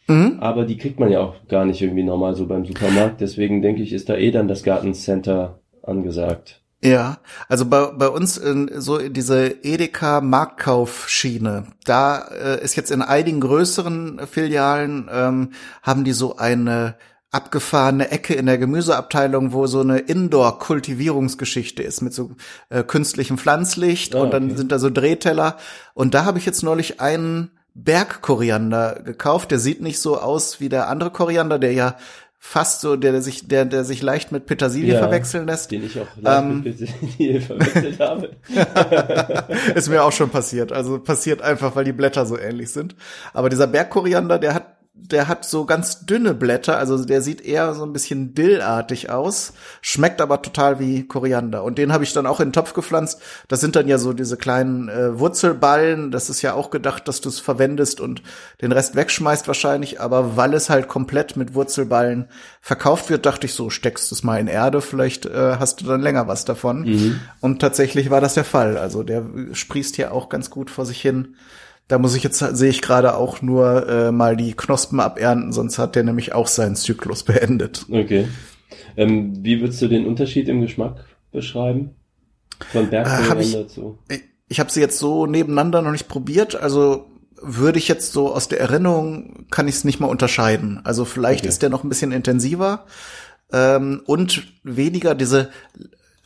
Mhm. Aber die kriegt man ja auch gar nicht irgendwie normal so beim Supermarkt. Deswegen denke ich, ist da eh dann das Gartencenter angesagt. Ja, also bei, bei uns in so in diese Edeka Marktkaufschiene, da äh, ist jetzt in einigen größeren Filialen ähm, haben die so eine abgefahrene Ecke in der Gemüseabteilung, wo so eine Indoor-Kultivierungsgeschichte ist mit so äh, künstlichem Pflanzlicht oh, und dann okay. sind da so Drehteller. Und da habe ich jetzt neulich einen Bergkoriander gekauft. Der sieht nicht so aus wie der andere Koriander, der ja fast so, der, der sich, der, der sich leicht mit Petersilie ja, verwechseln lässt. Den ich auch leicht ähm, mit Petersilie verwechselt habe. ist mir auch schon passiert. Also passiert einfach, weil die Blätter so ähnlich sind. Aber dieser Bergkoriander, der hat der hat so ganz dünne Blätter, also der sieht eher so ein bisschen dillartig aus, schmeckt aber total wie Koriander. Und den habe ich dann auch in den Topf gepflanzt. Das sind dann ja so diese kleinen äh, Wurzelballen. Das ist ja auch gedacht, dass du es verwendest und den Rest wegschmeißt wahrscheinlich. Aber weil es halt komplett mit Wurzelballen verkauft wird, dachte ich so, steckst es mal in Erde, vielleicht äh, hast du dann länger was davon. Mhm. Und tatsächlich war das der Fall. Also der sprießt hier auch ganz gut vor sich hin. Da muss ich jetzt, sehe ich gerade auch nur äh, mal die Knospen abernten, sonst hat der nämlich auch seinen Zyklus beendet. Okay. Ähm, wie würdest du den Unterschied im Geschmack beschreiben? Von Bergkoriander äh, hab zu? Ich, ich habe sie jetzt so nebeneinander noch nicht probiert, also würde ich jetzt so aus der Erinnerung, kann ich es nicht mal unterscheiden. Also vielleicht okay. ist der noch ein bisschen intensiver ähm, und weniger diese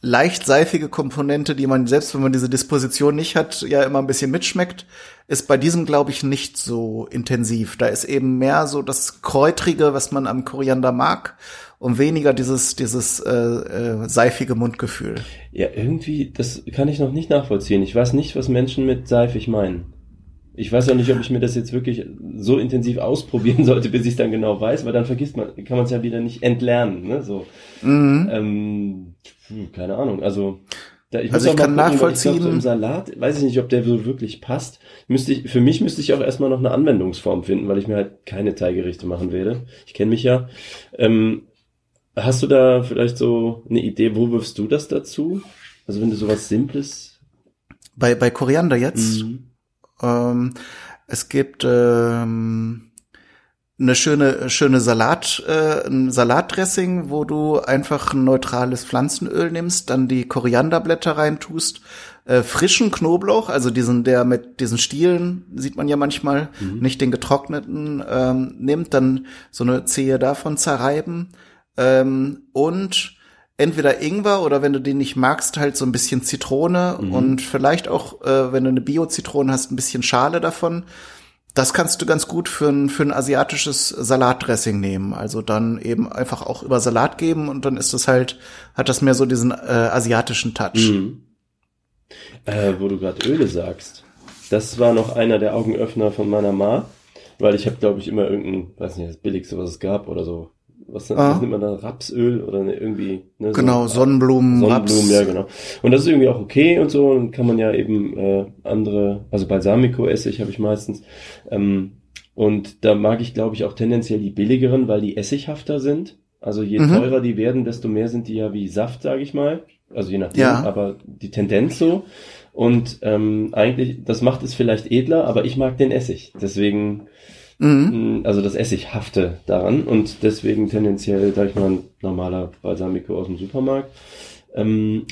leicht seifige Komponente, die man selbst, wenn man diese Disposition nicht hat, ja immer ein bisschen mitschmeckt, ist bei diesem, glaube ich, nicht so intensiv. Da ist eben mehr so das Kräutrige, was man am Koriander mag, und weniger dieses, dieses äh, äh, seifige Mundgefühl. Ja, irgendwie, das kann ich noch nicht nachvollziehen. Ich weiß nicht, was Menschen mit seifig meinen. Ich weiß auch nicht, ob ich mir das jetzt wirklich so intensiv ausprobieren sollte, bis ich es dann genau weiß, weil dann vergisst man, kann man es ja wieder nicht entlernen. Ne? So, mhm. ähm, keine Ahnung. Also da, ich also ich kann gucken, nachvollziehen. Ich glaub, so im Salat, weiß ich nicht, ob der so wirklich passt. Müsste ich, für mich müsste ich auch erstmal noch eine Anwendungsform finden, weil ich mir halt keine Teiggerichte machen werde. Ich kenne mich ja. Ähm, hast du da vielleicht so eine Idee, wo wirfst du das dazu? Also wenn du sowas Simples. Bei, bei Koriander jetzt? Mhm. Ähm, es gibt ähm, eine schöne schöne Salat äh, ein Salatdressing, wo du einfach ein neutrales Pflanzenöl nimmst, dann die Korianderblätter reintust, äh, frischen Knoblauch, also diesen der mit diesen Stielen sieht man ja manchmal, mhm. nicht den getrockneten ähm, nimmt, dann so eine Zehe davon zerreiben ähm, und entweder Ingwer oder wenn du den nicht magst, halt so ein bisschen Zitrone mhm. und vielleicht auch, äh, wenn du eine Bio-Zitrone hast, ein bisschen Schale davon. Das kannst du ganz gut für ein, für ein asiatisches Salatdressing nehmen. Also dann eben einfach auch über Salat geben und dann ist das halt, hat das mehr so diesen äh, asiatischen Touch. Mhm. Äh, wo du gerade Öle sagst. Das war noch einer der Augenöffner von meiner Ma, weil ich habe, glaube ich, immer irgendein, weiß nicht, das billigste, was es gab oder so was, ah. was nimmt man da? Rapsöl oder ne, irgendwie. Ne, genau, so, Sonnenblumen, Sonnenblumen, Raps. ja genau. Und das ist irgendwie auch okay und so. Und kann man ja eben äh, andere, also Balsamico Essig habe ich meistens. Ähm, und da mag ich, glaube ich, auch tendenziell die billigeren, weil die essighafter sind. Also je mhm. teurer die werden, desto mehr sind die ja wie Saft, sage ich mal. Also je nachdem, ja. aber die Tendenz so. Und ähm, eigentlich, das macht es vielleicht edler, aber ich mag den Essig. Deswegen Mhm. Mm, also das Essighafte daran und deswegen tendenziell, sag ich mal, ein normaler Balsamico aus dem Supermarkt. Ähm,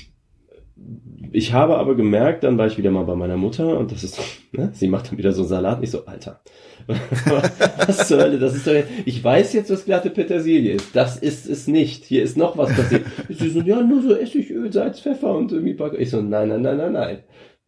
ich habe aber gemerkt, dann war ich wieder mal bei meiner Mutter und das ist, ne, sie macht dann wieder so Salat, nicht so, Alter. was zur Hölle, das ist doch, ich weiß jetzt, was glatte Petersilie ist. Das ist es nicht. Hier ist noch was passiert. Sie so, ja, nur so Essigöl, Salz, Pfeffer und irgendwie Ich so, nein, nein, nein, nein, nein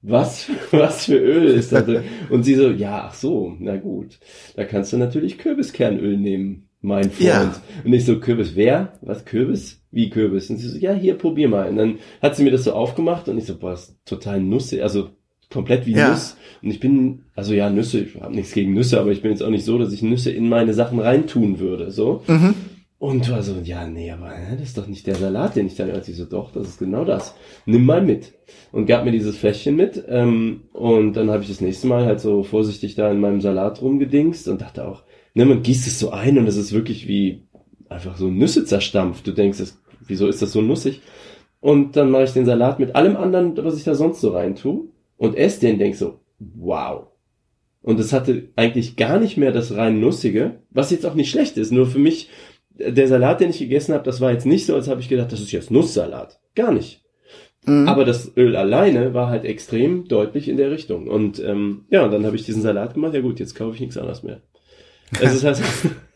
was, was für Öl ist da drin? Und sie so, ja, ach so, na gut. Da kannst du natürlich Kürbiskernöl nehmen, mein Freund. Ja. Und ich so, Kürbis, wer? Was, Kürbis? Wie Kürbis? Und sie so, ja, hier, probier mal. Und dann hat sie mir das so aufgemacht und ich so, boah, ist total Nusse, also komplett wie ja. Nuss. Und ich bin, also ja, Nüsse, ich habe nichts gegen Nüsse, aber ich bin jetzt auch nicht so, dass ich Nüsse in meine Sachen reintun würde, so. Mhm. Und war so, ja, nee, aber das ist doch nicht der Salat, den ich da ich so, doch, das ist genau das. Nimm mal mit. Und gab mir dieses Fläschchen mit. Ähm, und dann habe ich das nächste Mal halt so vorsichtig da in meinem Salat rumgedingst und dachte auch, ne, man gießt es so ein und es ist wirklich wie einfach so Nüsse zerstampft. Du denkst, das, wieso ist das so nussig? Und dann mache ich den Salat mit allem anderen, was ich da sonst so rein tue und esse den, denk so, wow. Und es hatte eigentlich gar nicht mehr das rein Nussige, was jetzt auch nicht schlecht ist. Nur für mich der Salat, den ich gegessen habe, das war jetzt nicht so, als habe ich gedacht, das ist jetzt Nusssalat. Gar nicht. Mhm. Aber das Öl alleine war halt extrem deutlich in der Richtung. Und ähm, ja, und dann habe ich diesen Salat gemacht. Ja gut, jetzt kaufe ich nichts anderes mehr. Also das heißt,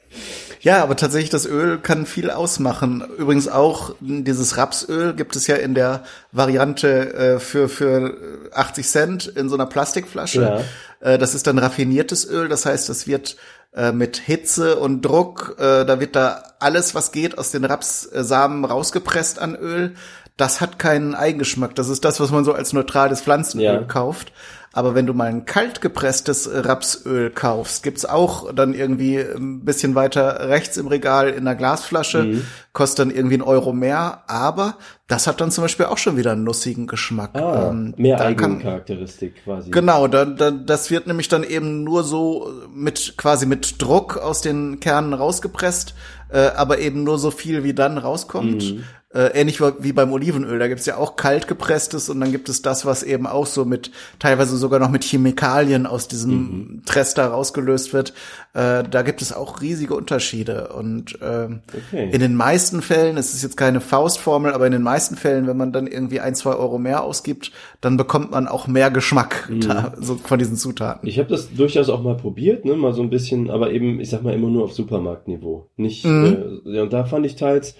Ja, aber tatsächlich, das Öl kann viel ausmachen. Übrigens auch dieses Rapsöl gibt es ja in der Variante äh, für, für 80 Cent in so einer Plastikflasche. Ja. Äh, das ist dann raffiniertes Öl, das heißt, es wird äh, mit Hitze und Druck, äh, da wird da alles, was geht, aus den Rapssamen rausgepresst an Öl. Das hat keinen Eigengeschmack. Das ist das, was man so als neutrales Pflanzenöl ja. kauft. Aber wenn du mal ein kalt gepresstes Rapsöl kaufst, gibt's auch dann irgendwie ein bisschen weiter rechts im Regal in einer Glasflasche, mhm. kostet dann irgendwie einen Euro mehr. Aber das hat dann zum Beispiel auch schon wieder einen nussigen Geschmack. Ah, ähm, mehr Eigencharakteristik quasi. Genau, da, da, das wird nämlich dann eben nur so mit quasi mit Druck aus den Kernen rausgepresst, äh, aber eben nur so viel wie dann rauskommt. Mhm. Äh, ähnlich wie beim Olivenöl, da gibt's ja auch kalt gepresstes und dann gibt es das, was eben auch so mit, teilweise sogar noch mit Chemikalien aus diesem mhm. Trester rausgelöst wird. Äh, da gibt es auch riesige Unterschiede. Und äh, okay. in den meisten Fällen, es ist jetzt keine Faustformel, aber in den meisten Fällen, wenn man dann irgendwie ein, zwei Euro mehr ausgibt, dann bekommt man auch mehr Geschmack mhm. da, so von diesen Zutaten. Ich habe das durchaus auch mal probiert, ne, mal so ein bisschen, aber eben, ich sag mal, immer nur auf Supermarktniveau. Nicht, mhm. äh, und da fand ich teils,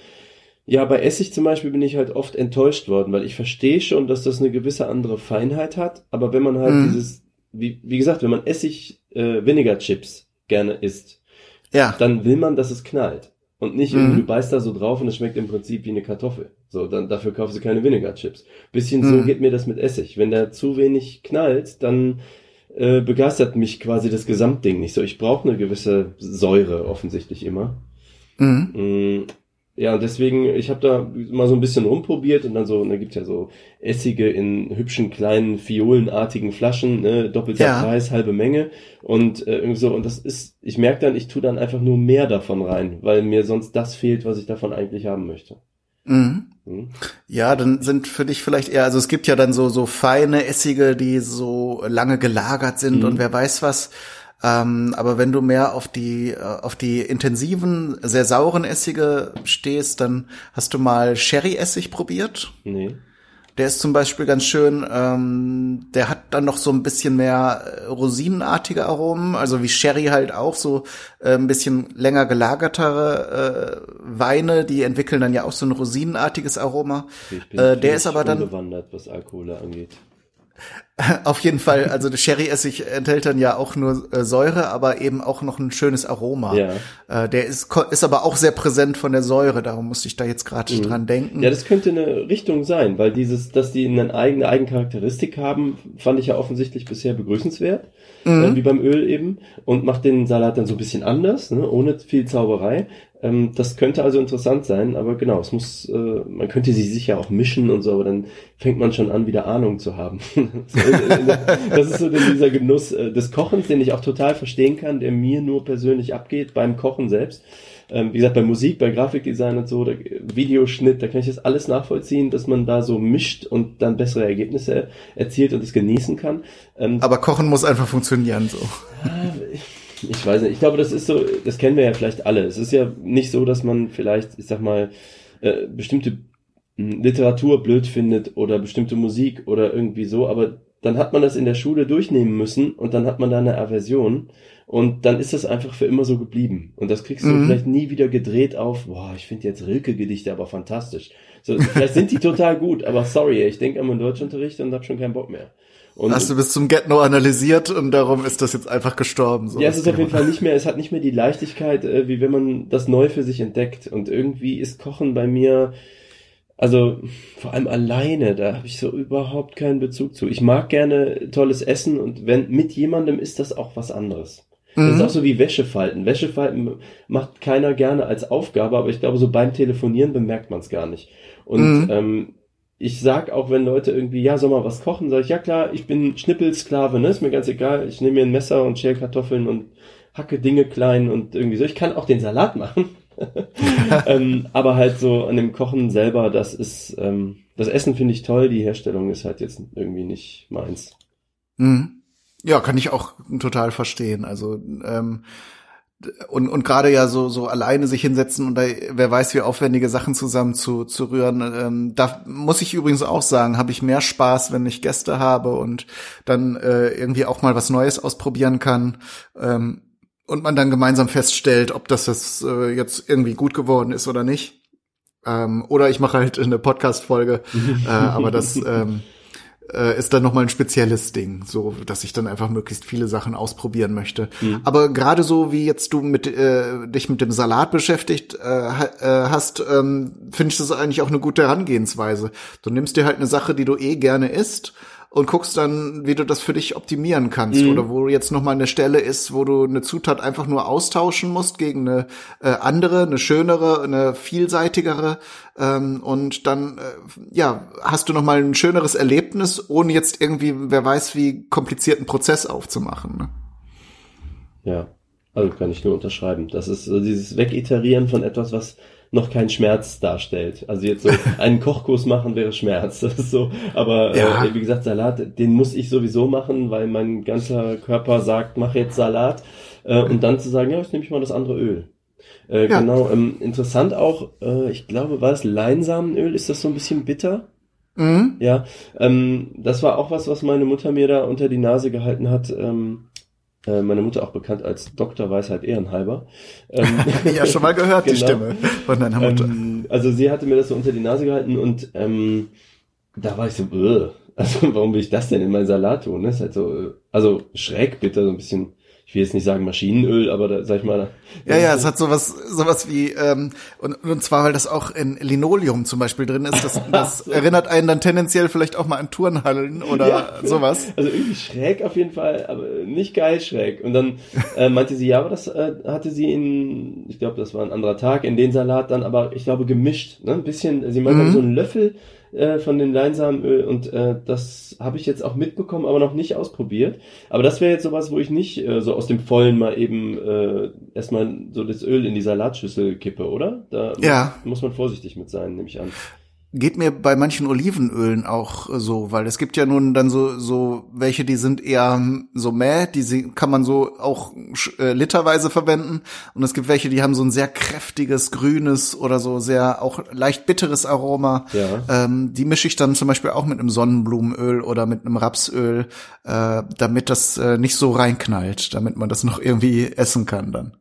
ja, bei Essig zum Beispiel bin ich halt oft enttäuscht worden, weil ich verstehe schon, dass das eine gewisse andere Feinheit hat, aber wenn man halt mhm. dieses, wie, wie gesagt, wenn man Essig äh, Vinegar Chips gerne isst, ja. dann will man, dass es knallt. Und nicht mhm. du beißt da so drauf und es schmeckt im Prinzip wie eine Kartoffel. So, dann dafür kaufst du keine Vinegar Chips. Bisschen mhm. so geht mir das mit Essig. Wenn der zu wenig knallt, dann äh, begeistert mich quasi das Gesamtding nicht so. Ich brauche eine gewisse Säure offensichtlich immer. Mhm. Ja, deswegen, ich habe da mal so ein bisschen rumprobiert und dann so, da gibt's ja so Essige in hübschen kleinen Fiolenartigen Flaschen, ne, doppelter ja. Preis, halbe Menge und äh, irgendwie so und das ist, ich merke dann, ich tu dann einfach nur mehr davon rein, weil mir sonst das fehlt, was ich davon eigentlich haben möchte. Mhm. Mhm. Ja, dann sind für dich vielleicht eher, also es gibt ja dann so so feine Essige, die so lange gelagert sind mhm. und wer weiß was. Ähm, aber wenn du mehr auf die, äh, auf die intensiven, sehr sauren Essige stehst, dann hast du mal Sherry-Essig probiert. Nee. Der ist zum Beispiel ganz schön, ähm, der hat dann noch so ein bisschen mehr äh, rosinenartige Aromen, also wie Sherry halt auch, so äh, ein bisschen länger gelagertere äh, Weine, die entwickeln dann ja auch so ein rosinenartiges Aroma. Ich bin äh, der ist aber dann bewandert, was Alkohol angeht. Auf jeden Fall, also der Sherry-Essig enthält dann ja auch nur äh, Säure, aber eben auch noch ein schönes Aroma. Ja. Äh, der ist, ist aber auch sehr präsent von der Säure, darum musste ich da jetzt gerade mhm. dran denken. Ja, das könnte eine Richtung sein, weil dieses, dass die eine eigene Eigencharakteristik haben, fand ich ja offensichtlich bisher begrüßenswert, mhm. äh, wie beim Öl eben, und macht den Salat dann so ein bisschen anders, ne, ohne viel Zauberei. Ähm, das könnte also interessant sein, aber genau, es muss, äh, man könnte sie sicher auch mischen und so, aber dann fängt man schon an, wieder Ahnung zu haben. das ist so dieser Genuss äh, des Kochens, den ich auch total verstehen kann, der mir nur persönlich abgeht beim Kochen selbst. Ähm, wie gesagt, bei Musik, bei Grafikdesign und so, der Videoschnitt, da kann ich das alles nachvollziehen, dass man da so mischt und dann bessere Ergebnisse erzielt und es genießen kann. Ähm, aber Kochen muss einfach funktionieren so. Ich weiß nicht, ich glaube, das ist so, das kennen wir ja vielleicht alle. Es ist ja nicht so, dass man vielleicht, ich sag mal, äh, bestimmte hm, Literatur blöd findet oder bestimmte Musik oder irgendwie so, aber dann hat man das in der Schule durchnehmen müssen und dann hat man da eine Aversion und dann ist das einfach für immer so geblieben. Und das kriegst du mhm. vielleicht nie wieder gedreht auf, boah, ich finde jetzt Rilke-Gedichte aber fantastisch. So, vielleicht sind die total gut, aber sorry, ich denke an meinen Deutschunterricht und hab schon keinen Bock mehr. Und Hast du bis zum Get-No analysiert und darum ist das jetzt einfach gestorben. So ja, es ist auf jeden Fall nicht mehr, es hat nicht mehr die Leichtigkeit, äh, wie wenn man das neu für sich entdeckt. Und irgendwie ist Kochen bei mir, also vor allem alleine, da habe ich so überhaupt keinen Bezug zu. Ich mag gerne tolles Essen und wenn mit jemandem ist das auch was anderes. Das ist mhm. auch so wie Wäschefalten. Wäschefalten macht keiner gerne als Aufgabe, aber ich glaube, so beim Telefonieren bemerkt man es gar nicht. Und mhm. ähm, ich sag auch, wenn Leute irgendwie, ja, soll mal was kochen, sage ich, ja klar, ich bin Schnippelsklave, ne, ist mir ganz egal, ich nehme mir ein Messer und schäle Kartoffeln und hacke Dinge klein und irgendwie so. Ich kann auch den Salat machen. ähm, aber halt so an dem Kochen selber, das ist, ähm, das Essen finde ich toll, die Herstellung ist halt jetzt irgendwie nicht meins. Mhm. Ja, kann ich auch total verstehen. Also ähm, und, und gerade ja so, so alleine sich hinsetzen und da, wer weiß, wie aufwendige Sachen zusammen zu, zu rühren. Ähm, da muss ich übrigens auch sagen, habe ich mehr Spaß, wenn ich Gäste habe und dann äh, irgendwie auch mal was Neues ausprobieren kann. Ähm, und man dann gemeinsam feststellt, ob das, das äh, jetzt irgendwie gut geworden ist oder nicht. Ähm, oder ich mache halt eine Podcast-Folge, äh, aber das ähm, äh, ist dann nochmal ein spezielles Ding, so dass ich dann einfach möglichst viele Sachen ausprobieren möchte. Mhm. Aber gerade so wie jetzt du mit äh, dich mit dem Salat beschäftigt äh, äh, hast, ähm, finde ich das eigentlich auch eine gute Herangehensweise. Du nimmst dir halt eine Sache, die du eh gerne isst und guckst dann, wie du das für dich optimieren kannst mhm. oder wo jetzt noch mal eine Stelle ist, wo du eine Zutat einfach nur austauschen musst gegen eine äh, andere, eine schönere, eine vielseitigere ähm, und dann äh, ja hast du noch mal ein schöneres Erlebnis, ohne jetzt irgendwie, wer weiß, wie komplizierten Prozess aufzumachen. Ne? Ja, also kann ich nur unterschreiben. Das ist so dieses Wegiterieren von etwas, was noch keinen Schmerz darstellt. Also jetzt so einen Kochkurs machen wäre Schmerz. Das ist so. Aber ja. äh, wie gesagt, Salat, den muss ich sowieso machen, weil mein ganzer Körper sagt, mach jetzt Salat. Äh, und dann zu sagen, ja, jetzt nehme ich mal das andere Öl. Äh, ja. Genau. Ähm, interessant auch, äh, ich glaube, war es Leinsamenöl? Ist das so ein bisschen bitter? Mhm. Ja, ähm, das war auch was, was meine Mutter mir da unter die Nase gehalten hat. Ähm, äh, meine Mutter auch bekannt als Dr. Weisheit Ehrenhalber. Ähm, ja, schon mal gehört, genau. die Stimme von deiner Mutter. Ähm, also sie hatte mir das so unter die Nase gehalten und ähm, da war ich so, Ugh. also warum will ich das denn in meinen Salat tun? Das ist halt so, äh, also schräg bitter, so ein bisschen ich will jetzt nicht sagen Maschinenöl, aber da, sag ich mal. Ja, ja, es hat sowas, sowas wie, ähm, und, und zwar, weil das auch in Linoleum zum Beispiel drin ist, das, das so. erinnert einen dann tendenziell vielleicht auch mal an Turnhallen oder ja, sowas. Also irgendwie schräg auf jeden Fall, aber nicht geil schräg. Und dann äh, meinte sie, ja, aber das äh, hatte sie in, ich glaube, das war ein anderer Tag, in den Salat dann aber, ich glaube, gemischt, ne? Ein bisschen, sie meinte mhm. so einen Löffel äh, von dem Leinsamenöl und äh, das habe ich jetzt auch mitbekommen, aber noch nicht ausprobiert. Aber das wäre jetzt sowas, wo ich nicht äh, so aus dem Vollen mal eben äh, erstmal so das Öl in die Salatschüssel kippe, oder? Da ja. muss, muss man vorsichtig mit sein, nehme ich an geht mir bei manchen Olivenölen auch so, weil es gibt ja nun dann so so welche, die sind eher so mäh, die kann man so auch äh, literweise verwenden und es gibt welche, die haben so ein sehr kräftiges grünes oder so sehr auch leicht bitteres Aroma. Ja. Ähm, die mische ich dann zum Beispiel auch mit einem Sonnenblumenöl oder mit einem Rapsöl, äh, damit das äh, nicht so reinknallt, damit man das noch irgendwie essen kann dann.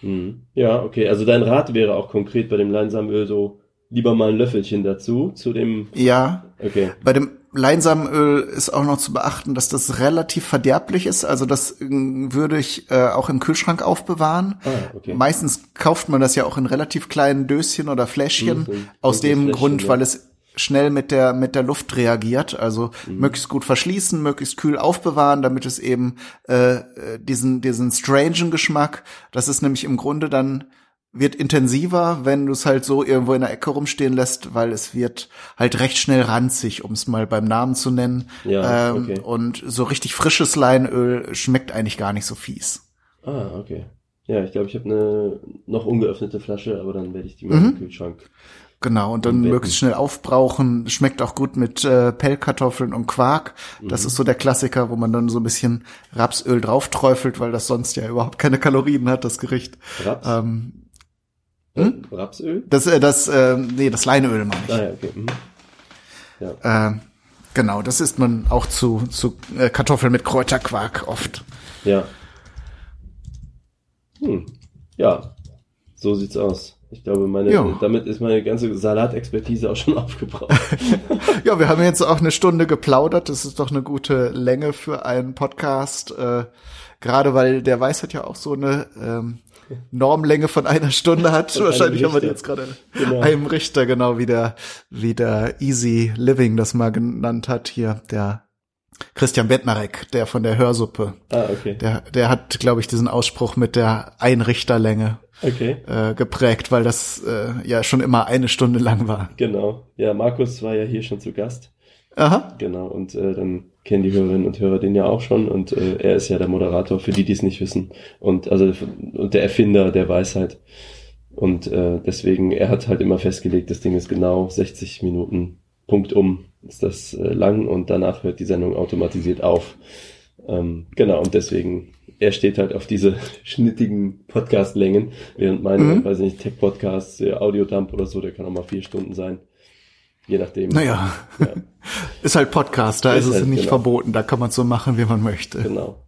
Hm. Ja, okay. Also dein Rat wäre auch konkret bei dem Leinsamenöl so lieber mal ein Löffelchen dazu, zu dem. Ja. Okay. Bei dem Leinsamenöl ist auch noch zu beachten, dass das relativ verderblich ist. Also das äh, würde ich äh, auch im Kühlschrank aufbewahren. Ah, okay. Meistens kauft man das ja auch in relativ kleinen Döschen oder Fläschchen. Mhm, aus dem Fläschchen, Grund, ja. weil es schnell mit der mit der Luft reagiert. Also mhm. möglichst gut verschließen, möglichst kühl aufbewahren, damit es eben äh, diesen diesen strangen Geschmack. Das ist nämlich im Grunde dann wird intensiver, wenn du es halt so irgendwo in der Ecke rumstehen lässt, weil es wird halt recht schnell ranzig, um es mal beim Namen zu nennen. Ja, ähm, okay. Und so richtig frisches Leinöl schmeckt eigentlich gar nicht so fies. Ah, okay. Ja, ich glaube, ich habe eine noch ungeöffnete Flasche, aber dann werde ich die mal mhm. im Kühlschrank. Genau, und dann möglichst schnell aufbrauchen. Schmeckt auch gut mit äh, Pellkartoffeln und Quark. Das mhm. ist so der Klassiker, wo man dann so ein bisschen Rapsöl drauf träufelt, weil das sonst ja überhaupt keine Kalorien hat, das Gericht. Raps? Ähm, hm? Rapsöl? Das, äh, das, äh, nee, das Leinöl meine ich. Ah, ja, okay. Mhm. Ja. Äh, genau, das isst man auch zu, zu äh, Kartoffeln mit Kräuterquark oft. Ja. Hm. Ja, so sieht's aus. Ich glaube, meine, ja. damit ist meine ganze Salatexpertise auch schon aufgebraucht. ja, wir haben jetzt auch eine Stunde geplaudert. Das ist doch eine gute Länge für einen Podcast. Äh, gerade weil der Weisheit ja auch so eine ähm, Normlänge von einer Stunde hat. Wahrscheinlich haben wir die jetzt gerade genau. einem Richter, genau wie der, wie der Easy Living das mal genannt hat hier, der Christian Bettnarek, der von der Hörsuppe. Ah, okay. Der, der hat, glaube ich, diesen Ausspruch mit der Einrichterlänge okay. äh, geprägt, weil das äh, ja schon immer eine Stunde lang war. Genau. Ja, Markus war ja hier schon zu Gast. Aha. Genau, und äh, dann kennen die Hörerinnen und Hörer den ja auch schon und äh, er ist ja der Moderator, für die, die es nicht wissen. Und also und der Erfinder der Weisheit. Und äh, deswegen, er hat halt immer festgelegt, das Ding ist genau 60 Minuten Punkt um ist das äh, lang und danach hört die Sendung automatisiert auf. Ähm, genau, und deswegen, er steht halt auf diese schnittigen Podcast-Längen, während meine, mhm. weiß nicht, Tech-Podcasts, der Audiodump oder so, der kann auch mal vier Stunden sein. Je nachdem. Naja, ja. ist halt Podcast, da ist, ist es halt, nicht genau. verboten, da kann man so machen, wie man möchte. Genau.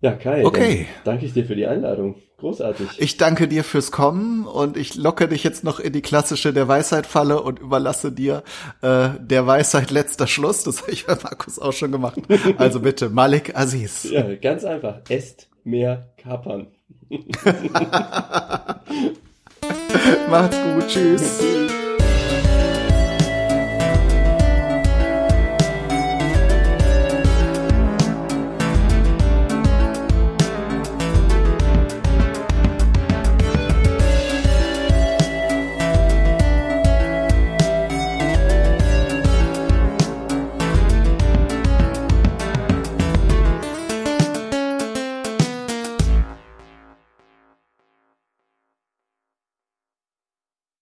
Ja, Kai, okay. danke ich dir für die Einladung. Großartig. Ich danke dir fürs Kommen und ich locke dich jetzt noch in die klassische der Weisheit-Falle und überlasse dir äh, der Weisheit letzter Schluss. Das habe ich bei Markus auch schon gemacht. Also bitte, Malik Aziz. Ja, ganz einfach. Esst mehr Kapern. Macht's gut. Tschüss.